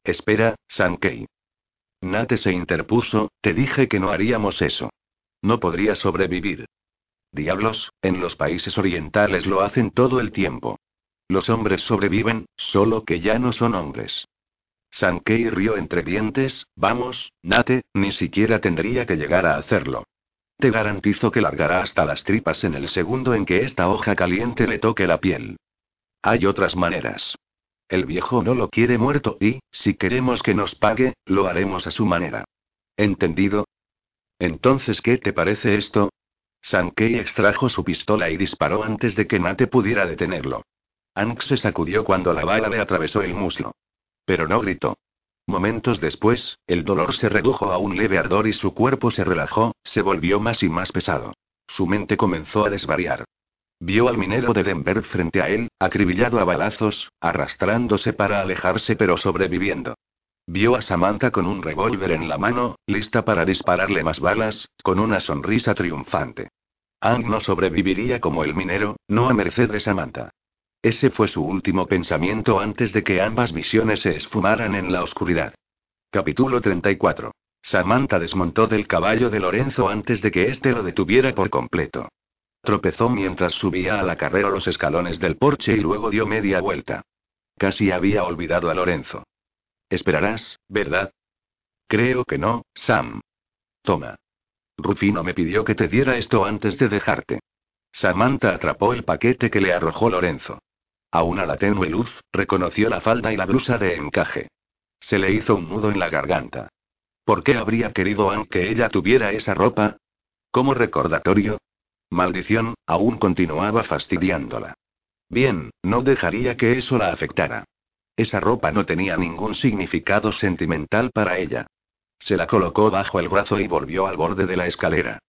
Espera, Sankey. Nate se interpuso, te dije que no haríamos eso. No podría sobrevivir. Diablos, en los países orientales lo hacen todo el tiempo. Los hombres sobreviven, solo que ya no son hombres. Sankey rió entre dientes, vamos, Nate, ni siquiera tendría que llegar a hacerlo. Te garantizo que largará hasta las tripas en el segundo en que esta hoja caliente le toque la piel. Hay otras maneras. El viejo no lo quiere muerto y, si queremos que nos pague, lo haremos a su manera. ¿Entendido? Entonces, ¿qué te parece esto? Sankey extrajo su pistola y disparó antes de que Nate pudiera detenerlo. Ank se sacudió cuando la bala le atravesó el muslo. Pero no gritó. Momentos después, el dolor se redujo a un leve ardor y su cuerpo se relajó, se volvió más y más pesado. Su mente comenzó a desvariar. Vio al minero de Denver frente a él, acribillado a balazos, arrastrándose para alejarse pero sobreviviendo. Vio a Samantha con un revólver en la mano, lista para dispararle más balas, con una sonrisa triunfante. Ang no sobreviviría como el minero, no a merced de Samantha. Ese fue su último pensamiento antes de que ambas visiones se esfumaran en la oscuridad. Capítulo 34. Samantha desmontó del caballo de Lorenzo antes de que éste lo detuviera por completo. Tropezó mientras subía a la carrera los escalones del porche y luego dio media vuelta. Casi había olvidado a Lorenzo. Esperarás, ¿verdad? Creo que no, Sam. Toma. Rufino me pidió que te diera esto antes de dejarte. Samantha atrapó el paquete que le arrojó Lorenzo. Aún a la tenue luz, reconoció la falda y la blusa de encaje. Se le hizo un nudo en la garganta. ¿Por qué habría querido Anne que ella tuviera esa ropa? Como recordatorio. Maldición, aún continuaba fastidiándola. Bien, no dejaría que eso la afectara. Esa ropa no tenía ningún significado sentimental para ella. Se la colocó bajo el brazo y volvió al borde de la escalera.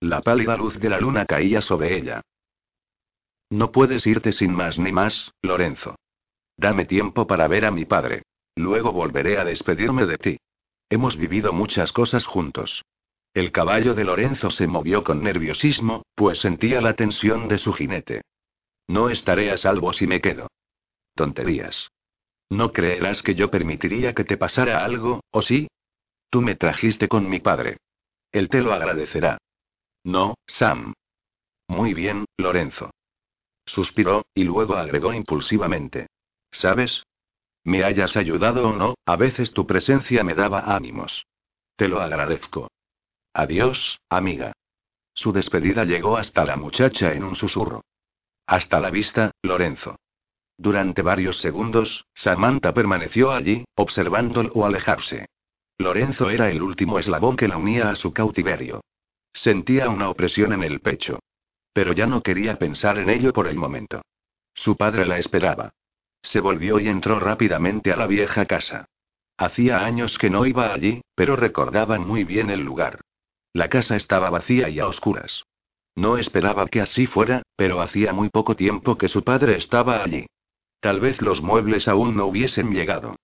La pálida luz de la luna caía sobre ella. No puedes irte sin más ni más, Lorenzo. Dame tiempo para ver a mi padre. Luego volveré a despedirme de ti. Hemos vivido muchas cosas juntos. El caballo de Lorenzo se movió con nerviosismo, pues sentía la tensión de su jinete. No estaré a salvo si me quedo. Tonterías. No creerás que yo permitiría que te pasara algo, ¿o sí? Tú me trajiste con mi padre. Él te lo agradecerá. No, Sam. Muy bien, Lorenzo. Suspiró, y luego agregó impulsivamente. ¿Sabes? Me hayas ayudado o no, a veces tu presencia me daba ánimos. Te lo agradezco. Adiós, amiga. Su despedida llegó hasta la muchacha en un susurro. Hasta la vista, Lorenzo. Durante varios segundos, Samantha permaneció allí, observándolo alejarse. Lorenzo era el último eslabón que la unía a su cautiverio. Sentía una opresión en el pecho. Pero ya no quería pensar en ello por el momento. Su padre la esperaba. Se volvió y entró rápidamente a la vieja casa. Hacía años que no iba allí, pero recordaban muy bien el lugar. La casa estaba vacía y a oscuras. No esperaba que así fuera, pero hacía muy poco tiempo que su padre estaba allí. Tal vez los muebles aún no hubiesen llegado.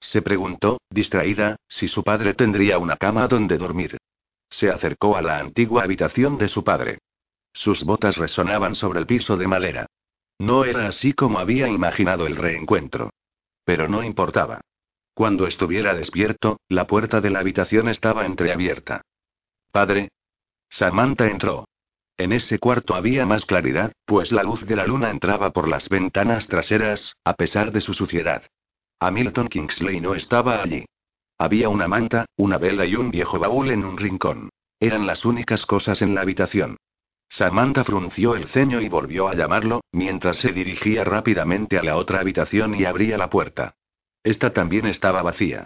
Se preguntó, distraída, si su padre tendría una cama donde dormir. Se acercó a la antigua habitación de su padre. Sus botas resonaban sobre el piso de madera. No era así como había imaginado el reencuentro. Pero no importaba. Cuando estuviera despierto, la puerta de la habitación estaba entreabierta. Padre. Samantha entró. En ese cuarto había más claridad, pues la luz de la luna entraba por las ventanas traseras, a pesar de su suciedad. Hamilton Kingsley no estaba allí. Había una manta, una vela y un viejo baúl en un rincón. Eran las únicas cosas en la habitación. Samantha frunció el ceño y volvió a llamarlo, mientras se dirigía rápidamente a la otra habitación y abría la puerta. Esta también estaba vacía.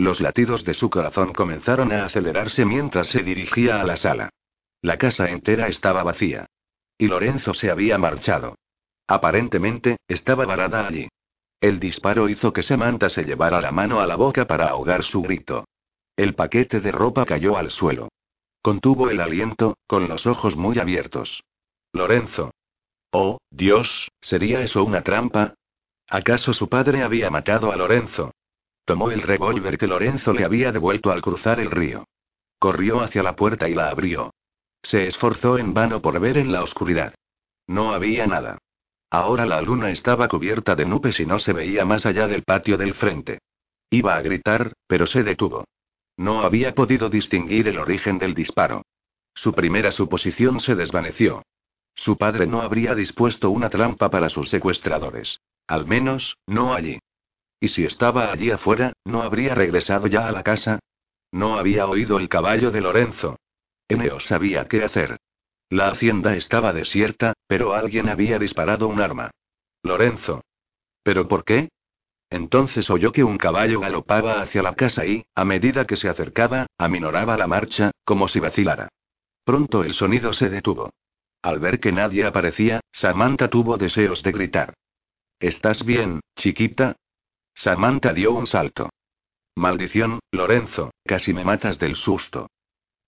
Los latidos de su corazón comenzaron a acelerarse mientras se dirigía a la sala. La casa entera estaba vacía. Y Lorenzo se había marchado. Aparentemente, estaba varada allí. El disparo hizo que Samantha se llevara la mano a la boca para ahogar su grito. El paquete de ropa cayó al suelo. Contuvo el aliento, con los ojos muy abiertos. Lorenzo. Oh, Dios, ¿sería eso una trampa? ¿Acaso su padre había matado a Lorenzo? Tomó el revólver que Lorenzo le había devuelto al cruzar el río. Corrió hacia la puerta y la abrió. Se esforzó en vano por ver en la oscuridad. No había nada. Ahora la luna estaba cubierta de nubes y no se veía más allá del patio del frente. Iba a gritar, pero se detuvo. No había podido distinguir el origen del disparo. Su primera suposición se desvaneció. Su padre no habría dispuesto una trampa para sus secuestradores. Al menos, no allí. Y si estaba allí afuera, ¿no habría regresado ya a la casa? No había oído el caballo de Lorenzo. Eneo sabía qué hacer. La hacienda estaba desierta, pero alguien había disparado un arma. Lorenzo. ¿Pero por qué? Entonces oyó que un caballo galopaba hacia la casa y, a medida que se acercaba, aminoraba la marcha, como si vacilara. Pronto el sonido se detuvo. Al ver que nadie aparecía, Samantha tuvo deseos de gritar. ¿Estás bien, chiquita? Samantha dio un salto. Maldición, Lorenzo, casi me matas del susto.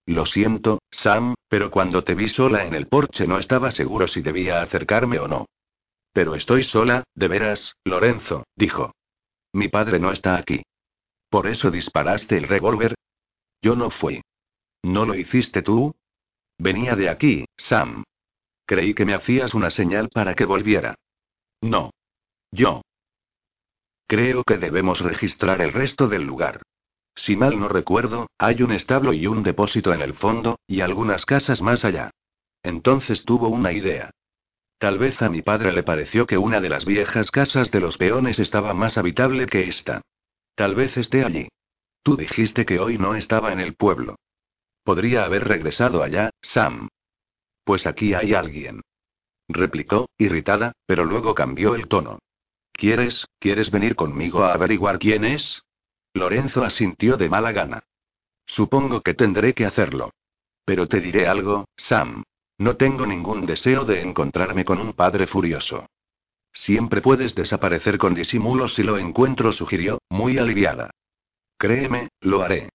Lo siento, Sam, pero cuando te vi sola en el porche no estaba seguro si debía acercarme o no. Pero estoy sola, de veras, Lorenzo, dijo. Mi padre no está aquí. ¿Por eso disparaste el revólver? Yo no fui. ¿No lo hiciste tú? Venía de aquí, Sam. Creí que me hacías una señal para que volviera. No. Yo. Creo que debemos registrar el resto del lugar. Si mal no recuerdo, hay un establo y un depósito en el fondo, y algunas casas más allá. Entonces tuvo una idea. Tal vez a mi padre le pareció que una de las viejas casas de los peones estaba más habitable que esta. Tal vez esté allí. Tú dijiste que hoy no estaba en el pueblo. Podría haber regresado allá, Sam. Pues aquí hay alguien. Replicó, irritada, pero luego cambió el tono. ¿Quieres, quieres venir conmigo a averiguar quién es? Lorenzo asintió de mala gana. Supongo que tendré que hacerlo. Pero te diré algo, Sam. No tengo ningún deseo de encontrarme con un padre furioso. Siempre puedes desaparecer con disimulo si lo encuentro, sugirió, muy aliviada. Créeme, lo haré.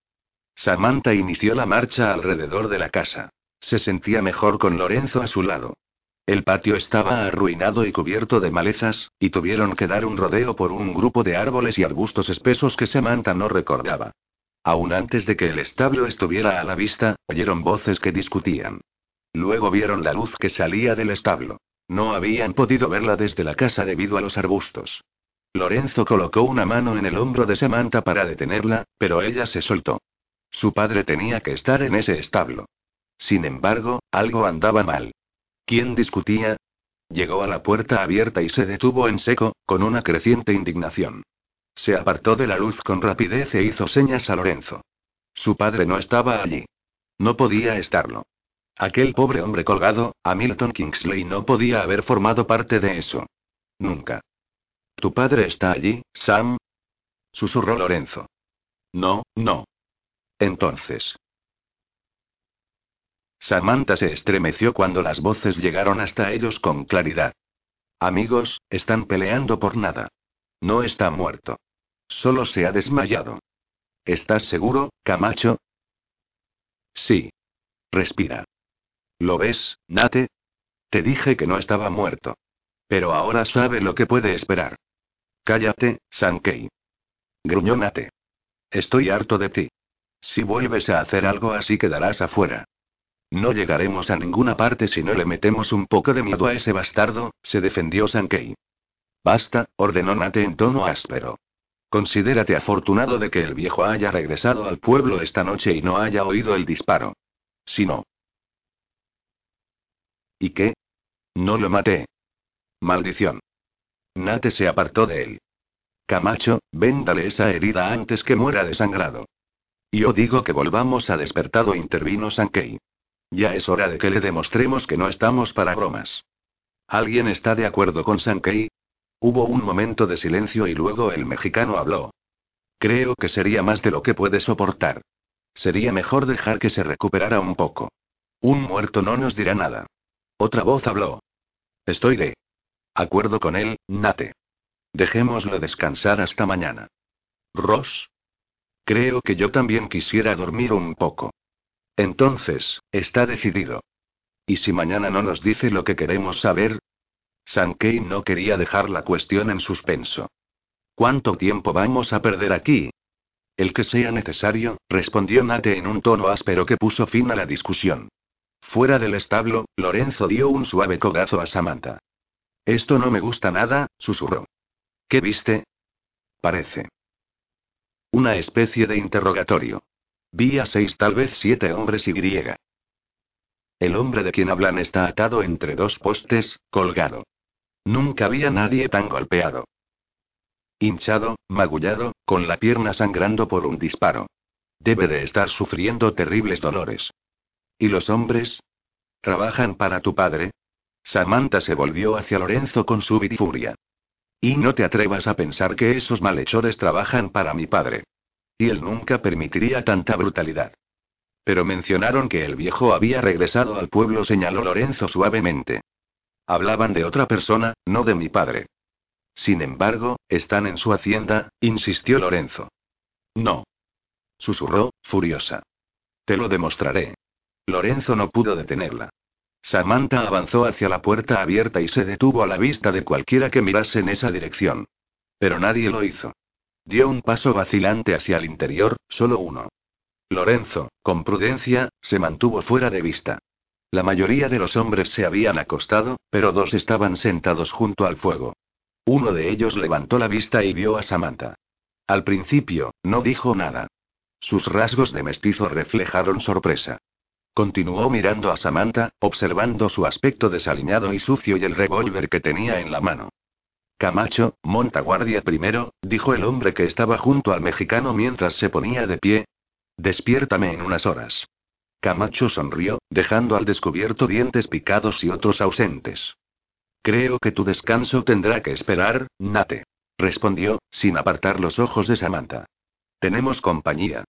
Samantha inició la marcha alrededor de la casa. Se sentía mejor con Lorenzo a su lado. El patio estaba arruinado y cubierto de malezas, y tuvieron que dar un rodeo por un grupo de árboles y arbustos espesos que Samantha no recordaba. Aún antes de que el establo estuviera a la vista, oyeron voces que discutían. Luego vieron la luz que salía del establo. No habían podido verla desde la casa debido a los arbustos. Lorenzo colocó una mano en el hombro de Samantha para detenerla, pero ella se soltó. Su padre tenía que estar en ese establo. Sin embargo, algo andaba mal. ¿Quién discutía? Llegó a la puerta abierta y se detuvo en seco, con una creciente indignación. Se apartó de la luz con rapidez e hizo señas a Lorenzo. Su padre no estaba allí. No podía estarlo. Aquel pobre hombre colgado, Hamilton Kingsley no podía haber formado parte de eso. Nunca. ¿Tu padre está allí, Sam? Susurró Lorenzo. No, no. Entonces. Samantha se estremeció cuando las voces llegaron hasta ellos con claridad. Amigos, están peleando por nada. No está muerto. Solo se ha desmayado. ¿Estás seguro, Camacho? Sí. Respira. ¿Lo ves, Nate? Te dije que no estaba muerto. Pero ahora sabe lo que puede esperar. Cállate, Sankey. Gruñó Nate. Estoy harto de ti. Si vuelves a hacer algo así quedarás afuera. No llegaremos a ninguna parte si no le metemos un poco de miedo a ese bastardo, se defendió Sankey. Basta, ordenó Nate en tono áspero. Considérate afortunado de que el viejo haya regresado al pueblo esta noche y no haya oído el disparo. Si no. ¿Y qué? No lo maté. Maldición. Nate se apartó de él. Camacho, véndale esa herida antes que muera desangrado. Yo digo que volvamos a despertado, intervino Sankey. Ya es hora de que le demostremos que no estamos para bromas. ¿Alguien está de acuerdo con Sankey? Hubo un momento de silencio y luego el mexicano habló. Creo que sería más de lo que puede soportar. Sería mejor dejar que se recuperara un poco. Un muerto no nos dirá nada. Otra voz habló. Estoy de acuerdo con él, Nate. Dejémoslo descansar hasta mañana. Ross. Creo que yo también quisiera dormir un poco. Entonces, está decidido. ¿Y si mañana no nos dice lo que queremos saber? Sankey no quería dejar la cuestión en suspenso. ¿Cuánto tiempo vamos a perder aquí? El que sea necesario, respondió Nate en un tono áspero que puso fin a la discusión. Fuera del establo, Lorenzo dio un suave cogazo a Samantha. Esto no me gusta nada, susurró. ¿Qué viste? Parece. Una especie de interrogatorio. Vi a seis, tal vez siete hombres y griega. El hombre de quien hablan está atado entre dos postes, colgado. Nunca había nadie tan golpeado. Hinchado, magullado, con la pierna sangrando por un disparo. Debe de estar sufriendo terribles dolores. ¿Y los hombres? ¿Trabajan para tu padre? Samantha se volvió hacia Lorenzo con súbita furia. Y no te atrevas a pensar que esos malhechores trabajan para mi padre. Y él nunca permitiría tanta brutalidad. Pero mencionaron que el viejo había regresado al pueblo, señaló Lorenzo suavemente. Hablaban de otra persona, no de mi padre. Sin embargo, están en su hacienda, insistió Lorenzo. No. Susurró, furiosa. Te lo demostraré. Lorenzo no pudo detenerla. Samantha avanzó hacia la puerta abierta y se detuvo a la vista de cualquiera que mirase en esa dirección. Pero nadie lo hizo. Dio un paso vacilante hacia el interior, solo uno. Lorenzo, con prudencia, se mantuvo fuera de vista. La mayoría de los hombres se habían acostado, pero dos estaban sentados junto al fuego. Uno de ellos levantó la vista y vio a Samantha. Al principio, no dijo nada. Sus rasgos de mestizo reflejaron sorpresa. Continuó mirando a Samantha, observando su aspecto desaliñado y sucio y el revólver que tenía en la mano. Camacho, monta guardia primero, dijo el hombre que estaba junto al mexicano mientras se ponía de pie. Despiértame en unas horas. Camacho sonrió, dejando al descubierto dientes picados y otros ausentes. Creo que tu descanso tendrá que esperar, Nate. Respondió, sin apartar los ojos de Samantha. Tenemos compañía.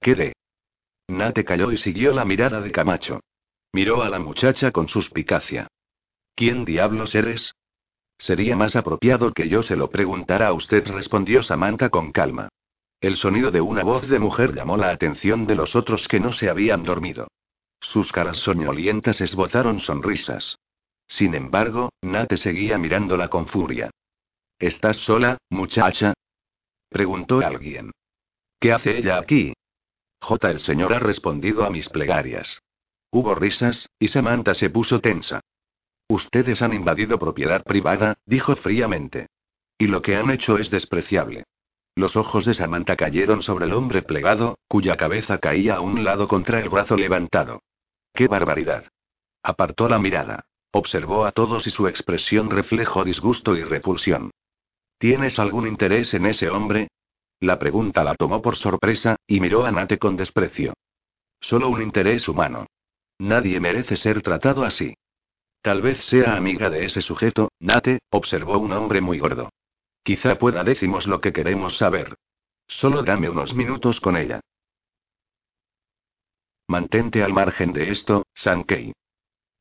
¿Qué de? Nate calló y siguió la mirada de Camacho. Miró a la muchacha con suspicacia. ¿Quién diablos eres? Sería más apropiado que yo se lo preguntara a usted, respondió Samantha con calma. El sonido de una voz de mujer llamó la atención de los otros que no se habían dormido. Sus caras soñolientas esbozaron sonrisas. Sin embargo, Nate seguía mirándola con furia. ¿Estás sola, muchacha? preguntó alguien. ¿Qué hace ella aquí? J. El señor ha respondido a mis plegarias. Hubo risas, y Samantha se puso tensa. Ustedes han invadido propiedad privada, dijo fríamente. Y lo que han hecho es despreciable. Los ojos de Samantha cayeron sobre el hombre plegado, cuya cabeza caía a un lado contra el brazo levantado. ¡Qué barbaridad! Apartó la mirada. Observó a todos y su expresión reflejó disgusto y repulsión. ¿Tienes algún interés en ese hombre? La pregunta la tomó por sorpresa, y miró a Nate con desprecio. Solo un interés humano. Nadie merece ser tratado así. Tal vez sea amiga de ese sujeto, Nate, observó un hombre muy gordo. Quizá pueda decimos lo que queremos saber. Solo dame unos minutos con ella. Mantente al margen de esto, Sankey.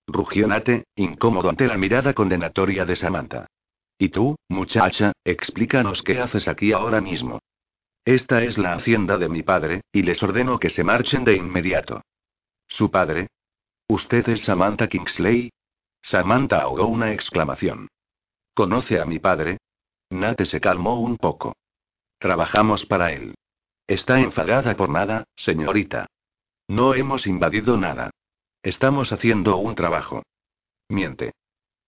Rugió Nate, incómodo ante la mirada condenatoria de Samantha. Y tú, muchacha, explícanos qué haces aquí ahora mismo. Esta es la hacienda de mi padre, y les ordeno que se marchen de inmediato. ¿Su padre? ¿Usted es Samantha Kingsley? Samantha ahogó una exclamación. ¿Conoce a mi padre? Nate se calmó un poco. Trabajamos para él. ¿Está enfadada por nada, señorita? No hemos invadido nada. Estamos haciendo un trabajo. Miente.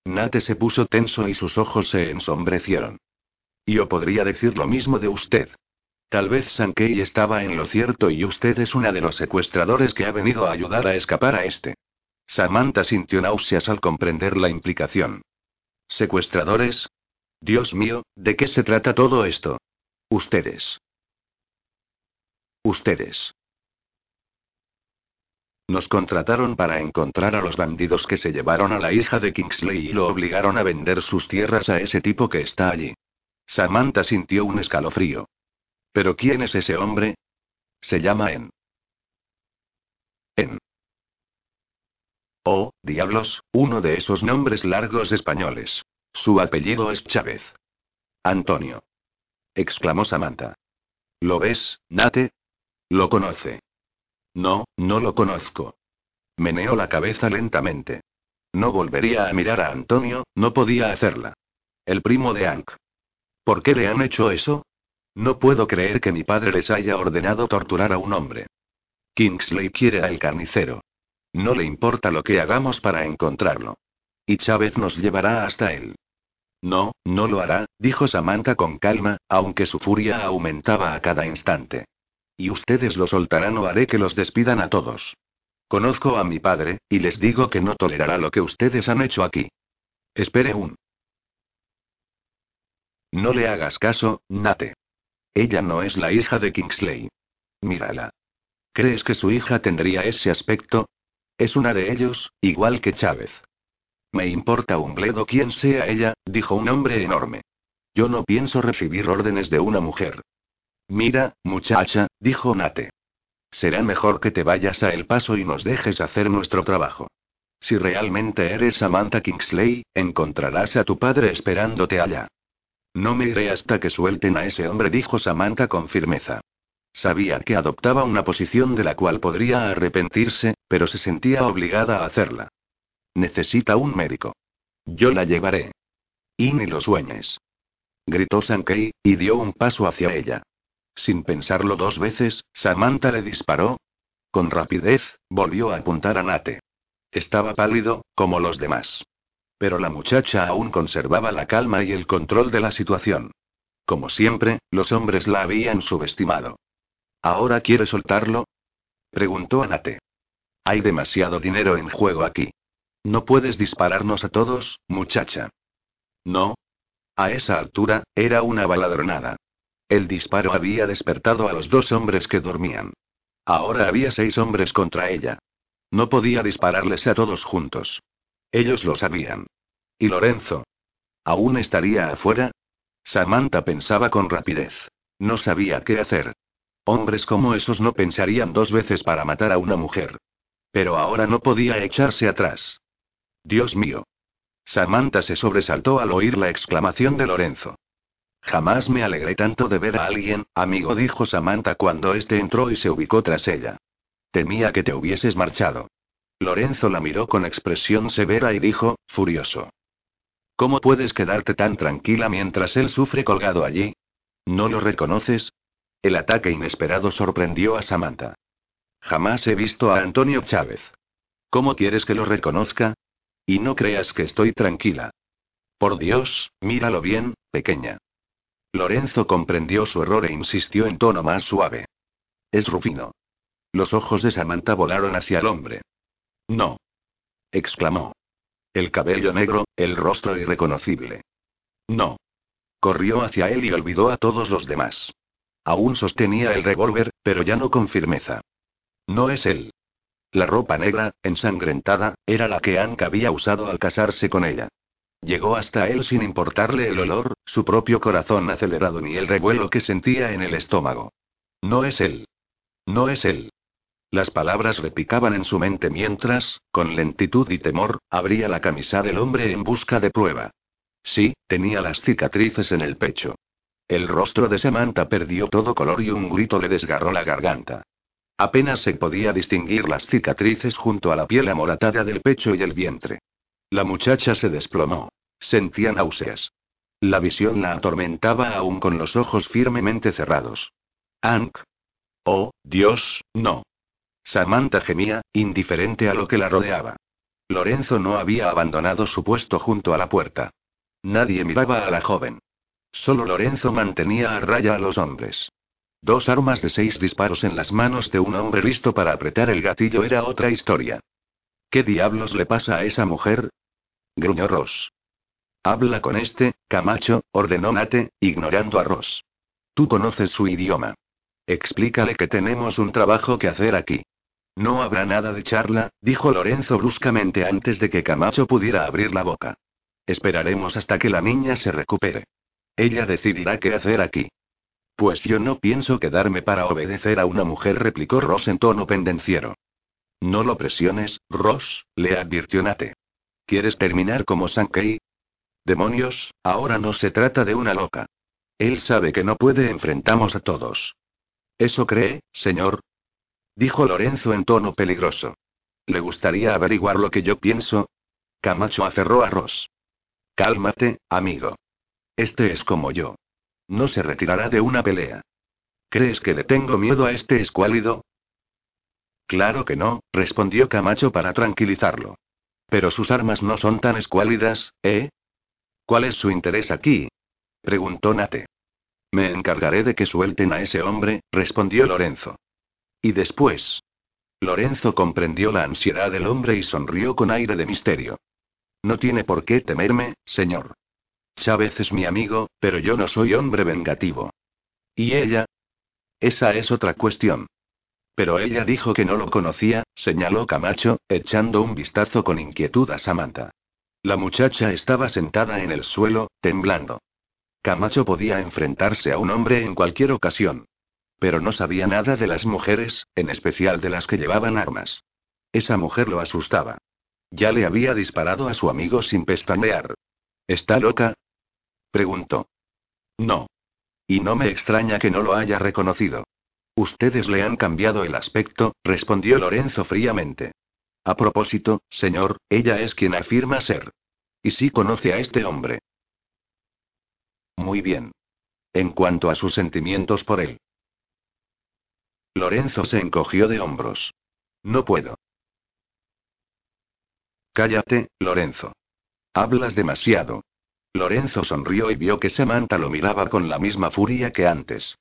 Nate se puso tenso y sus ojos se ensombrecieron. Yo podría decir lo mismo de usted. Tal vez Sankey estaba en lo cierto y usted es una de los secuestradores que ha venido a ayudar a escapar a este. Samantha sintió náuseas al comprender la implicación. ¿Secuestradores? Dios mío, ¿de qué se trata todo esto? Ustedes. Ustedes. Nos contrataron para encontrar a los bandidos que se llevaron a la hija de Kingsley y lo obligaron a vender sus tierras a ese tipo que está allí. Samantha sintió un escalofrío. ¿Pero quién es ese hombre? Se llama En. En. Oh, diablos, uno de esos nombres largos españoles. Su apellido es Chávez. Antonio. exclamó Samantha. ¿Lo ves, Nate? Lo conoce. No, no lo conozco. Meneó la cabeza lentamente. No volvería a mirar a Antonio, no podía hacerla. El primo de Hank. ¿Por qué le han hecho eso? No puedo creer que mi padre les haya ordenado torturar a un hombre. Kingsley quiere al carnicero. No le importa lo que hagamos para encontrarlo. Y Chávez nos llevará hasta él. No, no lo hará, dijo Samantha con calma, aunque su furia aumentaba a cada instante. Y ustedes lo soltarán o haré que los despidan a todos. Conozco a mi padre, y les digo que no tolerará lo que ustedes han hecho aquí. Espere un. No le hagas caso, Nate. Ella no es la hija de Kingsley. Mírala. ¿Crees que su hija tendría ese aspecto? Es una de ellos, igual que Chávez. Me importa un bledo quién sea ella, dijo un hombre enorme. Yo no pienso recibir órdenes de una mujer. Mira, muchacha, dijo Nate. Será mejor que te vayas a El Paso y nos dejes hacer nuestro trabajo. Si realmente eres Samantha Kingsley, encontrarás a tu padre esperándote allá. No me iré hasta que suelten a ese hombre, dijo Samantha con firmeza. Sabía que adoptaba una posición de la cual podría arrepentirse, pero se sentía obligada a hacerla. Necesita un médico. Yo la llevaré. Y ni lo sueñes. Gritó Sankey, y dio un paso hacia ella. Sin pensarlo dos veces, Samantha le disparó. Con rapidez, volvió a apuntar a Nate. Estaba pálido, como los demás. Pero la muchacha aún conservaba la calma y el control de la situación. Como siempre, los hombres la habían subestimado. ¿Ahora quiere soltarlo? Preguntó Anate. Hay demasiado dinero en juego aquí. No puedes dispararnos a todos, muchacha. No. A esa altura, era una baladronada. El disparo había despertado a los dos hombres que dormían. Ahora había seis hombres contra ella. No podía dispararles a todos juntos. Ellos lo sabían. ¿Y Lorenzo? ¿Aún estaría afuera? Samantha pensaba con rapidez. No sabía qué hacer. Hombres como esos no pensarían dos veces para matar a una mujer. Pero ahora no podía echarse atrás. Dios mío. Samantha se sobresaltó al oír la exclamación de Lorenzo. Jamás me alegré tanto de ver a alguien, amigo, dijo Samantha cuando éste entró y se ubicó tras ella. Temía que te hubieses marchado. Lorenzo la miró con expresión severa y dijo, furioso. ¿Cómo puedes quedarte tan tranquila mientras él sufre colgado allí? ¿No lo reconoces? El ataque inesperado sorprendió a Samantha. Jamás he visto a Antonio Chávez. ¿Cómo quieres que lo reconozca? Y no creas que estoy tranquila. Por Dios, míralo bien, pequeña. Lorenzo comprendió su error e insistió en tono más suave. Es Rufino. Los ojos de Samantha volaron hacia el hombre. No. exclamó. El cabello negro, el rostro irreconocible. No. Corrió hacia él y olvidó a todos los demás. Aún sostenía el revólver, pero ya no con firmeza. No es él. La ropa negra, ensangrentada, era la que Anka había usado al casarse con ella. Llegó hasta él sin importarle el olor, su propio corazón acelerado ni el revuelo que sentía en el estómago. No es él. No es él. Las palabras repicaban en su mente mientras, con lentitud y temor, abría la camisa del hombre en busca de prueba. Sí, tenía las cicatrices en el pecho. El rostro de Samantha perdió todo color y un grito le desgarró la garganta. Apenas se podía distinguir las cicatrices junto a la piel amoratada del pecho y el vientre. La muchacha se desplomó. Sentía náuseas. La visión la atormentaba aún con los ojos firmemente cerrados. Ank. Oh, Dios, no. Samantha gemía, indiferente a lo que la rodeaba. Lorenzo no había abandonado su puesto junto a la puerta. Nadie miraba a la joven. Solo Lorenzo mantenía a raya a los hombres. Dos armas de seis disparos en las manos de un hombre listo para apretar el gatillo era otra historia. ¿Qué diablos le pasa a esa mujer? gruñó Ross. Habla con este, Camacho, ordenó Nate, ignorando a Ross. Tú conoces su idioma. Explícale que tenemos un trabajo que hacer aquí. No habrá nada de charla, dijo Lorenzo bruscamente antes de que Camacho pudiera abrir la boca. Esperaremos hasta que la niña se recupere. Ella decidirá qué hacer aquí. Pues yo no pienso quedarme para obedecer a una mujer, replicó Ross en tono pendenciero. No lo presiones, Ross, le advirtió Nate. ¿Quieres terminar como Sankey? Demonios, ahora no se trata de una loca. Él sabe que no puede, enfrentamos a todos. ¿Eso cree, señor? Dijo Lorenzo en tono peligroso. ¿Le gustaría averiguar lo que yo pienso? Camacho aferró a Ross. Cálmate, amigo. Este es como yo. No se retirará de una pelea. ¿Crees que le tengo miedo a este escuálido? Claro que no, respondió Camacho para tranquilizarlo. Pero sus armas no son tan escuálidas, ¿eh? ¿Cuál es su interés aquí? preguntó Nate. Me encargaré de que suelten a ese hombre, respondió Lorenzo. ¿Y después? Lorenzo comprendió la ansiedad del hombre y sonrió con aire de misterio. No tiene por qué temerme, señor. Chávez es mi amigo, pero yo no soy hombre vengativo. ¿Y ella? Esa es otra cuestión. Pero ella dijo que no lo conocía, señaló Camacho, echando un vistazo con inquietud a Samantha. La muchacha estaba sentada en el suelo, temblando. Camacho podía enfrentarse a un hombre en cualquier ocasión. Pero no sabía nada de las mujeres, en especial de las que llevaban armas. Esa mujer lo asustaba. Ya le había disparado a su amigo sin pestañear. ¿Está loca? Preguntó. No. Y no me extraña que no lo haya reconocido. Ustedes le han cambiado el aspecto, respondió Lorenzo fríamente. A propósito, señor, ella es quien afirma ser. Y sí conoce a este hombre. Muy bien. En cuanto a sus sentimientos por él. Lorenzo se encogió de hombros. No puedo. Cállate, Lorenzo. Hablas demasiado. Lorenzo sonrió y vio que Samantha lo miraba con la misma furia que antes.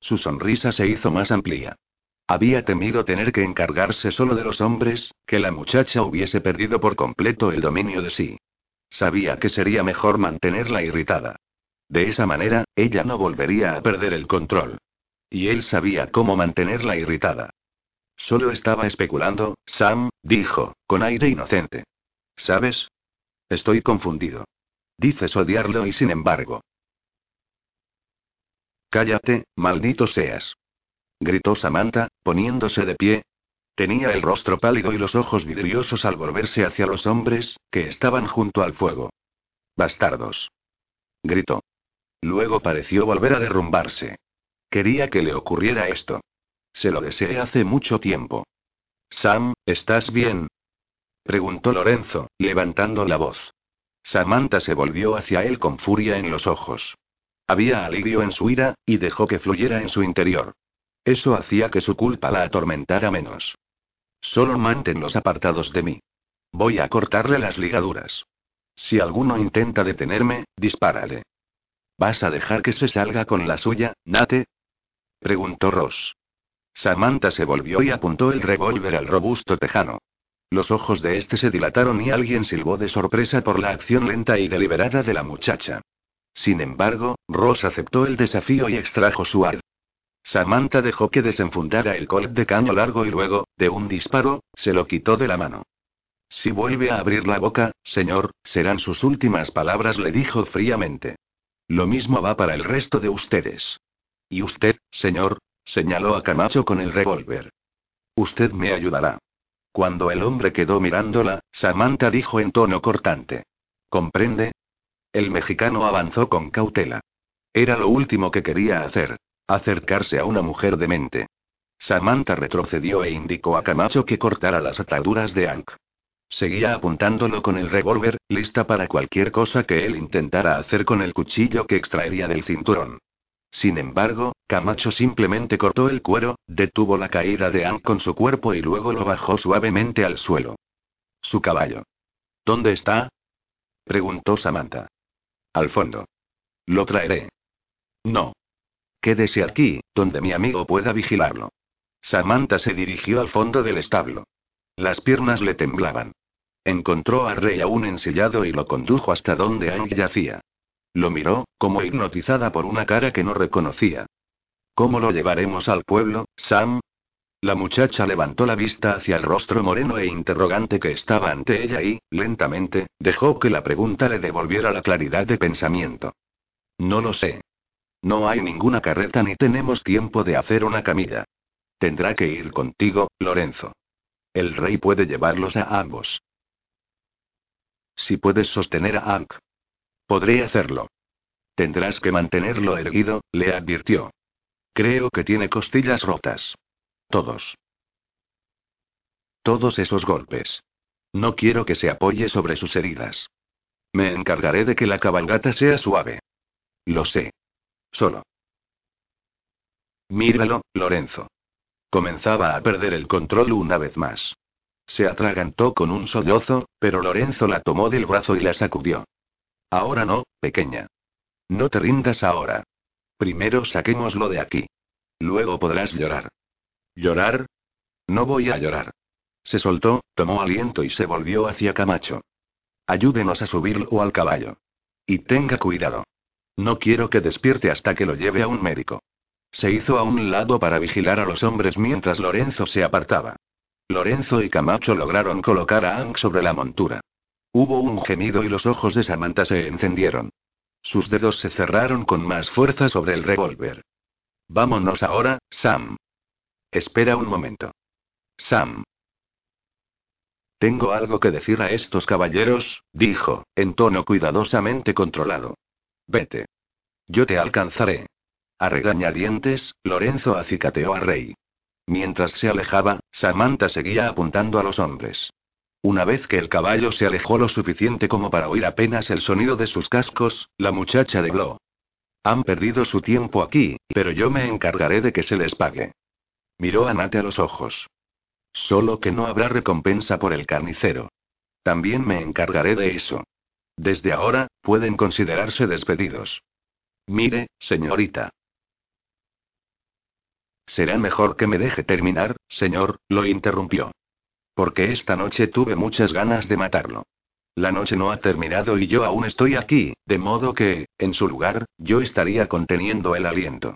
Su sonrisa se hizo más amplia. Había temido tener que encargarse solo de los hombres, que la muchacha hubiese perdido por completo el dominio de sí. Sabía que sería mejor mantenerla irritada. De esa manera, ella no volvería a perder el control. Y él sabía cómo mantenerla irritada. Solo estaba especulando, Sam, dijo, con aire inocente. ¿Sabes? Estoy confundido. Dices odiarlo y sin embargo. Cállate, maldito seas. Gritó Samantha, poniéndose de pie. Tenía el rostro pálido y los ojos vidriosos al volverse hacia los hombres, que estaban junto al fuego. Bastardos. Gritó. Luego pareció volver a derrumbarse. Quería que le ocurriera esto. Se lo deseé hace mucho tiempo. Sam, ¿estás bien? preguntó Lorenzo, levantando la voz. Samantha se volvió hacia él con furia en los ojos. Había alivio en su ira, y dejó que fluyera en su interior. Eso hacía que su culpa la atormentara menos. Solo manténlos apartados de mí. Voy a cortarle las ligaduras. Si alguno intenta detenerme, dispárale. ¿Vas a dejar que se salga con la suya, Nate? preguntó Ross. Samantha se volvió y apuntó el revólver al robusto tejano. Los ojos de este se dilataron y alguien silbó de sorpresa por la acción lenta y deliberada de la muchacha. Sin embargo, Ross aceptó el desafío y extrajo su arma. Samantha dejó que desenfundara el colt de caño largo y luego, de un disparo, se lo quitó de la mano. Si vuelve a abrir la boca, señor, serán sus últimas palabras, le dijo fríamente. Lo mismo va para el resto de ustedes. Y usted, señor, señaló a Camacho con el revólver. Usted me ayudará. Cuando el hombre quedó mirándola, Samantha dijo en tono cortante. ¿Comprende? El mexicano avanzó con cautela. Era lo último que quería hacer. Acercarse a una mujer demente. Samantha retrocedió e indicó a Camacho que cortara las ataduras de Ank. Seguía apuntándolo con el revólver, lista para cualquier cosa que él intentara hacer con el cuchillo que extraería del cinturón. Sin embargo, Camacho simplemente cortó el cuero, detuvo la caída de Ann con su cuerpo y luego lo bajó suavemente al suelo. Su caballo. ¿Dónde está? preguntó Samantha. Al fondo. Lo traeré. No. Quédese aquí, donde mi amigo pueda vigilarlo. Samantha se dirigió al fondo del establo. Las piernas le temblaban. Encontró a Rey aún ensillado y lo condujo hasta donde Ang yacía. Lo miró, como hipnotizada por una cara que no reconocía. ¿Cómo lo llevaremos al pueblo, Sam? La muchacha levantó la vista hacia el rostro moreno e interrogante que estaba ante ella y, lentamente, dejó que la pregunta le devolviera la claridad de pensamiento. No lo sé. No hay ninguna carreta ni tenemos tiempo de hacer una camilla. Tendrá que ir contigo, Lorenzo. El rey puede llevarlos a ambos. Si puedes sostener a Ank. Podré hacerlo. Tendrás que mantenerlo erguido, le advirtió. Creo que tiene costillas rotas. Todos. Todos esos golpes. No quiero que se apoye sobre sus heridas. Me encargaré de que la cabalgata sea suave. Lo sé. Solo. Míralo, Lorenzo. Comenzaba a perder el control una vez más. Se atragantó con un sollozo, pero Lorenzo la tomó del brazo y la sacudió. Ahora no, pequeña. No te rindas ahora. Primero saquémoslo de aquí. Luego podrás llorar. ¿Llorar? No voy a llorar. Se soltó, tomó aliento y se volvió hacia Camacho. Ayúdenos a subirlo al caballo. Y tenga cuidado. No quiero que despierte hasta que lo lleve a un médico. Se hizo a un lado para vigilar a los hombres mientras Lorenzo se apartaba. Lorenzo y Camacho lograron colocar a Ang sobre la montura. Hubo un gemido y los ojos de Samantha se encendieron. Sus dedos se cerraron con más fuerza sobre el revólver. Vámonos ahora, Sam. Espera un momento. Sam. Tengo algo que decir a estos caballeros, dijo, en tono cuidadosamente controlado. Vete. Yo te alcanzaré. A regañadientes, Lorenzo acicateó a Rey. Mientras se alejaba, Samantha seguía apuntando a los hombres. Una vez que el caballo se alejó lo suficiente como para oír apenas el sonido de sus cascos, la muchacha debló. Han perdido su tiempo aquí, pero yo me encargaré de que se les pague. Miró a Nate a los ojos. Solo que no habrá recompensa por el carnicero. También me encargaré de eso. Desde ahora, pueden considerarse despedidos. Mire, señorita. Será mejor que me deje terminar, señor, lo interrumpió. Porque esta noche tuve muchas ganas de matarlo. La noche no ha terminado y yo aún estoy aquí, de modo que, en su lugar, yo estaría conteniendo el aliento.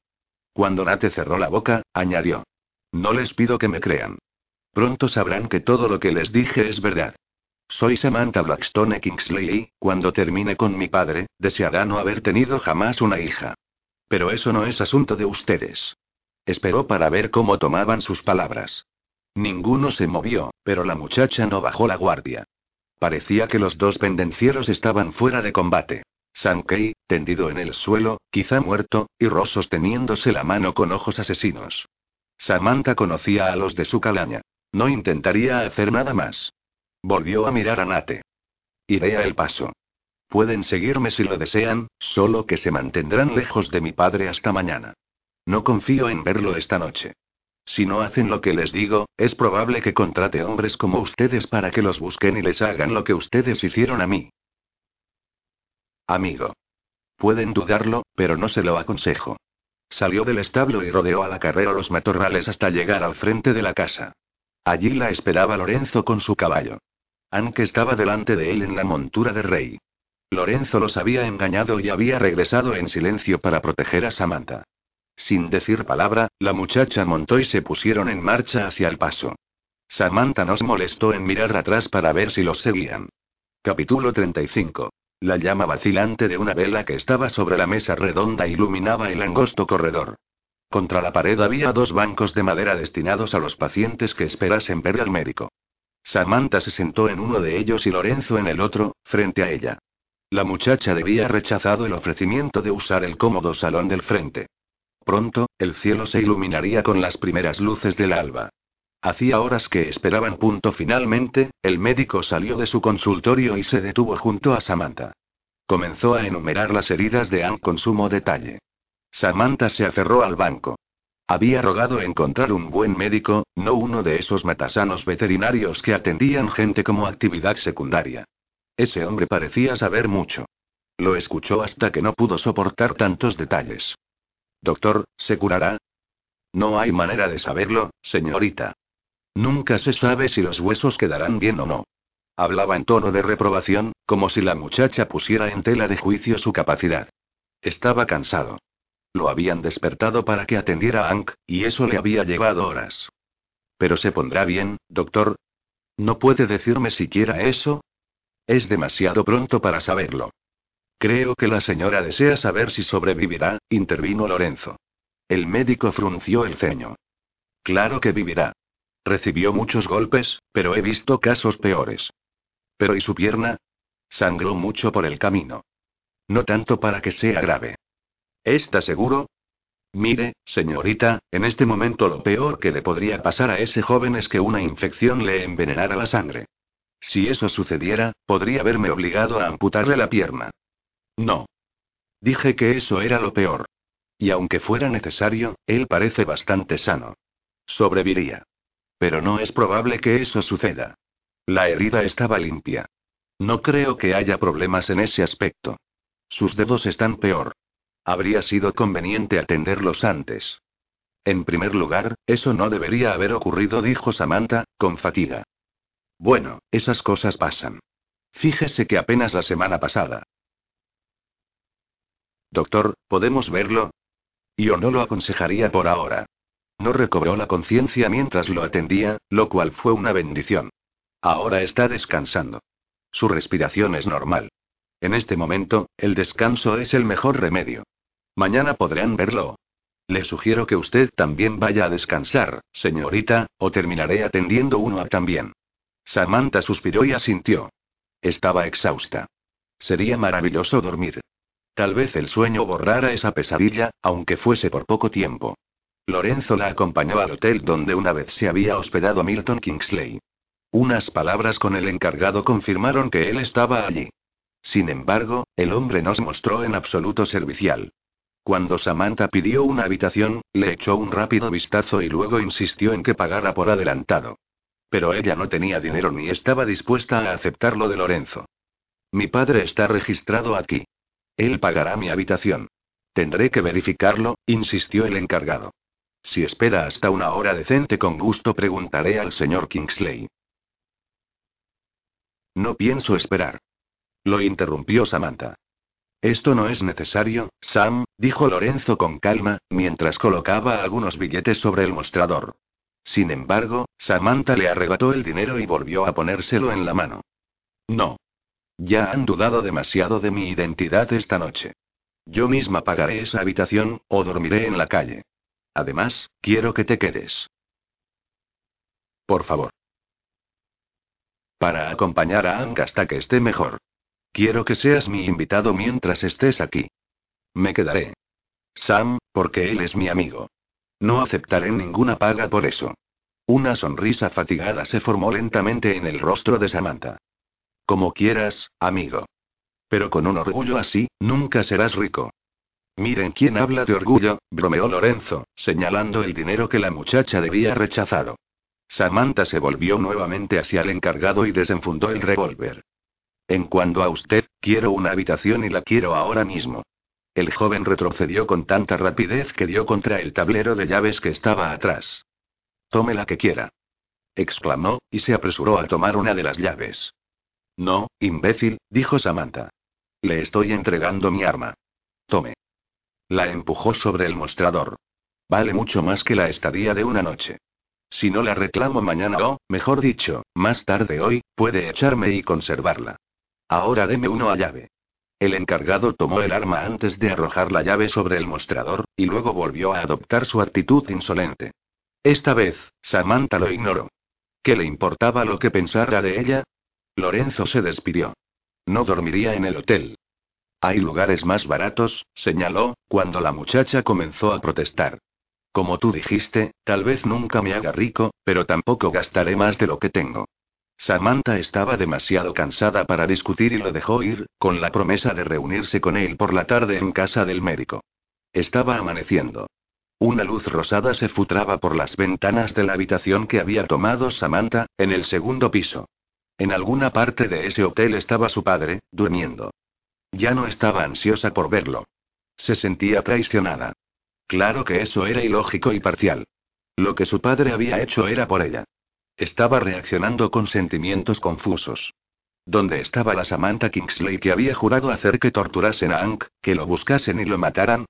Cuando Nate cerró la boca, añadió. No les pido que me crean. Pronto sabrán que todo lo que les dije es verdad. Soy Samantha Blackstone Kingsley y, cuando termine con mi padre, deseará no haber tenido jamás una hija. Pero eso no es asunto de ustedes. Esperó para ver cómo tomaban sus palabras. Ninguno se movió, pero la muchacha no bajó la guardia. Parecía que los dos pendencieros estaban fuera de combate. Sankey, tendido en el suelo, quizá muerto, y Ross sosteniéndose la mano con ojos asesinos. Samantha conocía a los de su calaña. No intentaría hacer nada más. Volvió a mirar a Nate. Iré a el paso. Pueden seguirme si lo desean, solo que se mantendrán lejos de mi padre hasta mañana. No confío en verlo esta noche. Si no hacen lo que les digo, es probable que contrate hombres como ustedes para que los busquen y les hagan lo que ustedes hicieron a mí. Amigo. Pueden dudarlo, pero no se lo aconsejo. Salió del establo y rodeó a la carrera los matorrales hasta llegar al frente de la casa. Allí la esperaba Lorenzo con su caballo. Anke estaba delante de él en la montura de rey. Lorenzo los había engañado y había regresado en silencio para proteger a Samantha. Sin decir palabra, la muchacha montó y se pusieron en marcha hacia el paso. Samantha nos molestó en mirar atrás para ver si los seguían. Capítulo 35. La llama vacilante de una vela que estaba sobre la mesa redonda iluminaba el angosto corredor. Contra la pared había dos bancos de madera destinados a los pacientes que esperasen ver al médico. Samantha se sentó en uno de ellos y Lorenzo en el otro, frente a ella. La muchacha debía rechazado el ofrecimiento de usar el cómodo salón del frente. Pronto, el cielo se iluminaría con las primeras luces del alba. Hacía horas que esperaban punto finalmente, el médico salió de su consultorio y se detuvo junto a Samantha. Comenzó a enumerar las heridas de Anne con sumo detalle. Samantha se aferró al banco. Había rogado encontrar un buen médico, no uno de esos matasanos veterinarios que atendían gente como actividad secundaria. Ese hombre parecía saber mucho. Lo escuchó hasta que no pudo soportar tantos detalles. Doctor, ¿se curará? No hay manera de saberlo, señorita. Nunca se sabe si los huesos quedarán bien o no. Hablaba en tono de reprobación, como si la muchacha pusiera en tela de juicio su capacidad. Estaba cansado. Lo habían despertado para que atendiera a Ank, y eso le había llevado horas. Pero se pondrá bien, doctor. ¿No puede decirme siquiera eso? Es demasiado pronto para saberlo. Creo que la señora desea saber si sobrevivirá, intervino Lorenzo. El médico frunció el ceño. Claro que vivirá. Recibió muchos golpes, pero he visto casos peores. Pero ¿y su pierna? Sangró mucho por el camino. No tanto para que sea grave. ¿Está seguro? Mire, señorita, en este momento lo peor que le podría pasar a ese joven es que una infección le envenenara la sangre. Si eso sucediera, podría haberme obligado a amputarle la pierna. No. Dije que eso era lo peor. Y aunque fuera necesario, él parece bastante sano. Sobreviviría. Pero no es probable que eso suceda. La herida estaba limpia. No creo que haya problemas en ese aspecto. Sus dedos están peor. Habría sido conveniente atenderlos antes. En primer lugar, eso no debería haber ocurrido, dijo Samantha, con fatiga. Bueno, esas cosas pasan. Fíjese que apenas la semana pasada. Doctor, ¿podemos verlo? Yo no lo aconsejaría por ahora. No recobró la conciencia mientras lo atendía, lo cual fue una bendición. Ahora está descansando. Su respiración es normal. En este momento, el descanso es el mejor remedio. Mañana podrán verlo. Le sugiero que usted también vaya a descansar, señorita, o terminaré atendiendo uno a también. Samantha suspiró y asintió. Estaba exhausta. Sería maravilloso dormir. Tal vez el sueño borrara esa pesadilla, aunque fuese por poco tiempo. Lorenzo la acompañó al hotel donde una vez se había hospedado Milton Kingsley. Unas palabras con el encargado confirmaron que él estaba allí. Sin embargo, el hombre no se mostró en absoluto servicial. Cuando Samantha pidió una habitación, le echó un rápido vistazo y luego insistió en que pagara por adelantado. Pero ella no tenía dinero ni estaba dispuesta a aceptarlo de Lorenzo. Mi padre está registrado aquí. Él pagará mi habitación. Tendré que verificarlo, insistió el encargado. Si espera hasta una hora decente con gusto preguntaré al señor Kingsley. No pienso esperar. Lo interrumpió Samantha. Esto no es necesario, Sam, dijo Lorenzo con calma, mientras colocaba algunos billetes sobre el mostrador. Sin embargo, Samantha le arrebató el dinero y volvió a ponérselo en la mano. No. Ya han dudado demasiado de mi identidad esta noche. Yo misma pagaré esa habitación, o dormiré en la calle. Además, quiero que te quedes. por favor. Para acompañar a Ank hasta que esté mejor. Quiero que seas mi invitado mientras estés aquí. Me quedaré. Sam, porque él es mi amigo. No aceptaré ninguna paga por eso. Una sonrisa fatigada se formó lentamente en el rostro de Samantha. Como quieras, amigo. Pero con un orgullo así, nunca serás rico. Miren quién habla de orgullo, bromeó Lorenzo, señalando el dinero que la muchacha debía rechazado. Samantha se volvió nuevamente hacia el encargado y desenfundó el revólver. En cuanto a usted, quiero una habitación y la quiero ahora mismo. El joven retrocedió con tanta rapidez que dio contra el tablero de llaves que estaba atrás. Tome la que quiera. exclamó, y se apresuró a tomar una de las llaves. No, imbécil, dijo Samantha. Le estoy entregando mi arma. Tome. La empujó sobre el mostrador. Vale mucho más que la estadía de una noche. Si no la reclamo mañana o, mejor dicho, más tarde hoy, puede echarme y conservarla. Ahora deme uno a llave. El encargado tomó el arma antes de arrojar la llave sobre el mostrador, y luego volvió a adoptar su actitud insolente. Esta vez, Samantha lo ignoró. ¿Qué le importaba lo que pensara de ella? Lorenzo se despidió. No dormiría en el hotel. Hay lugares más baratos, señaló, cuando la muchacha comenzó a protestar. Como tú dijiste, tal vez nunca me haga rico, pero tampoco gastaré más de lo que tengo. Samantha estaba demasiado cansada para discutir y lo dejó ir, con la promesa de reunirse con él por la tarde en casa del médico. Estaba amaneciendo. Una luz rosada se futraba por las ventanas de la habitación que había tomado Samantha, en el segundo piso. En alguna parte de ese hotel estaba su padre, durmiendo. Ya no estaba ansiosa por verlo. Se sentía traicionada. Claro que eso era ilógico y parcial. Lo que su padre había hecho era por ella. Estaba reaccionando con sentimientos confusos. ¿Dónde estaba la Samantha Kingsley que había jurado hacer que torturasen a Hank, que lo buscasen y lo mataran?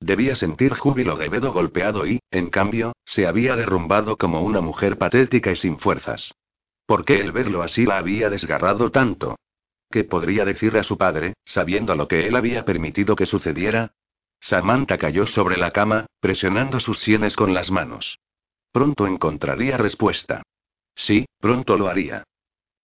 Debía sentir júbilo de Bedo golpeado y, en cambio, se había derrumbado como una mujer patética y sin fuerzas. ¿Por qué el verlo así la había desgarrado tanto? ¿Qué podría decir a su padre, sabiendo lo que él había permitido que sucediera? Samantha cayó sobre la cama, presionando sus sienes con las manos. Pronto encontraría respuesta. Sí, pronto lo haría.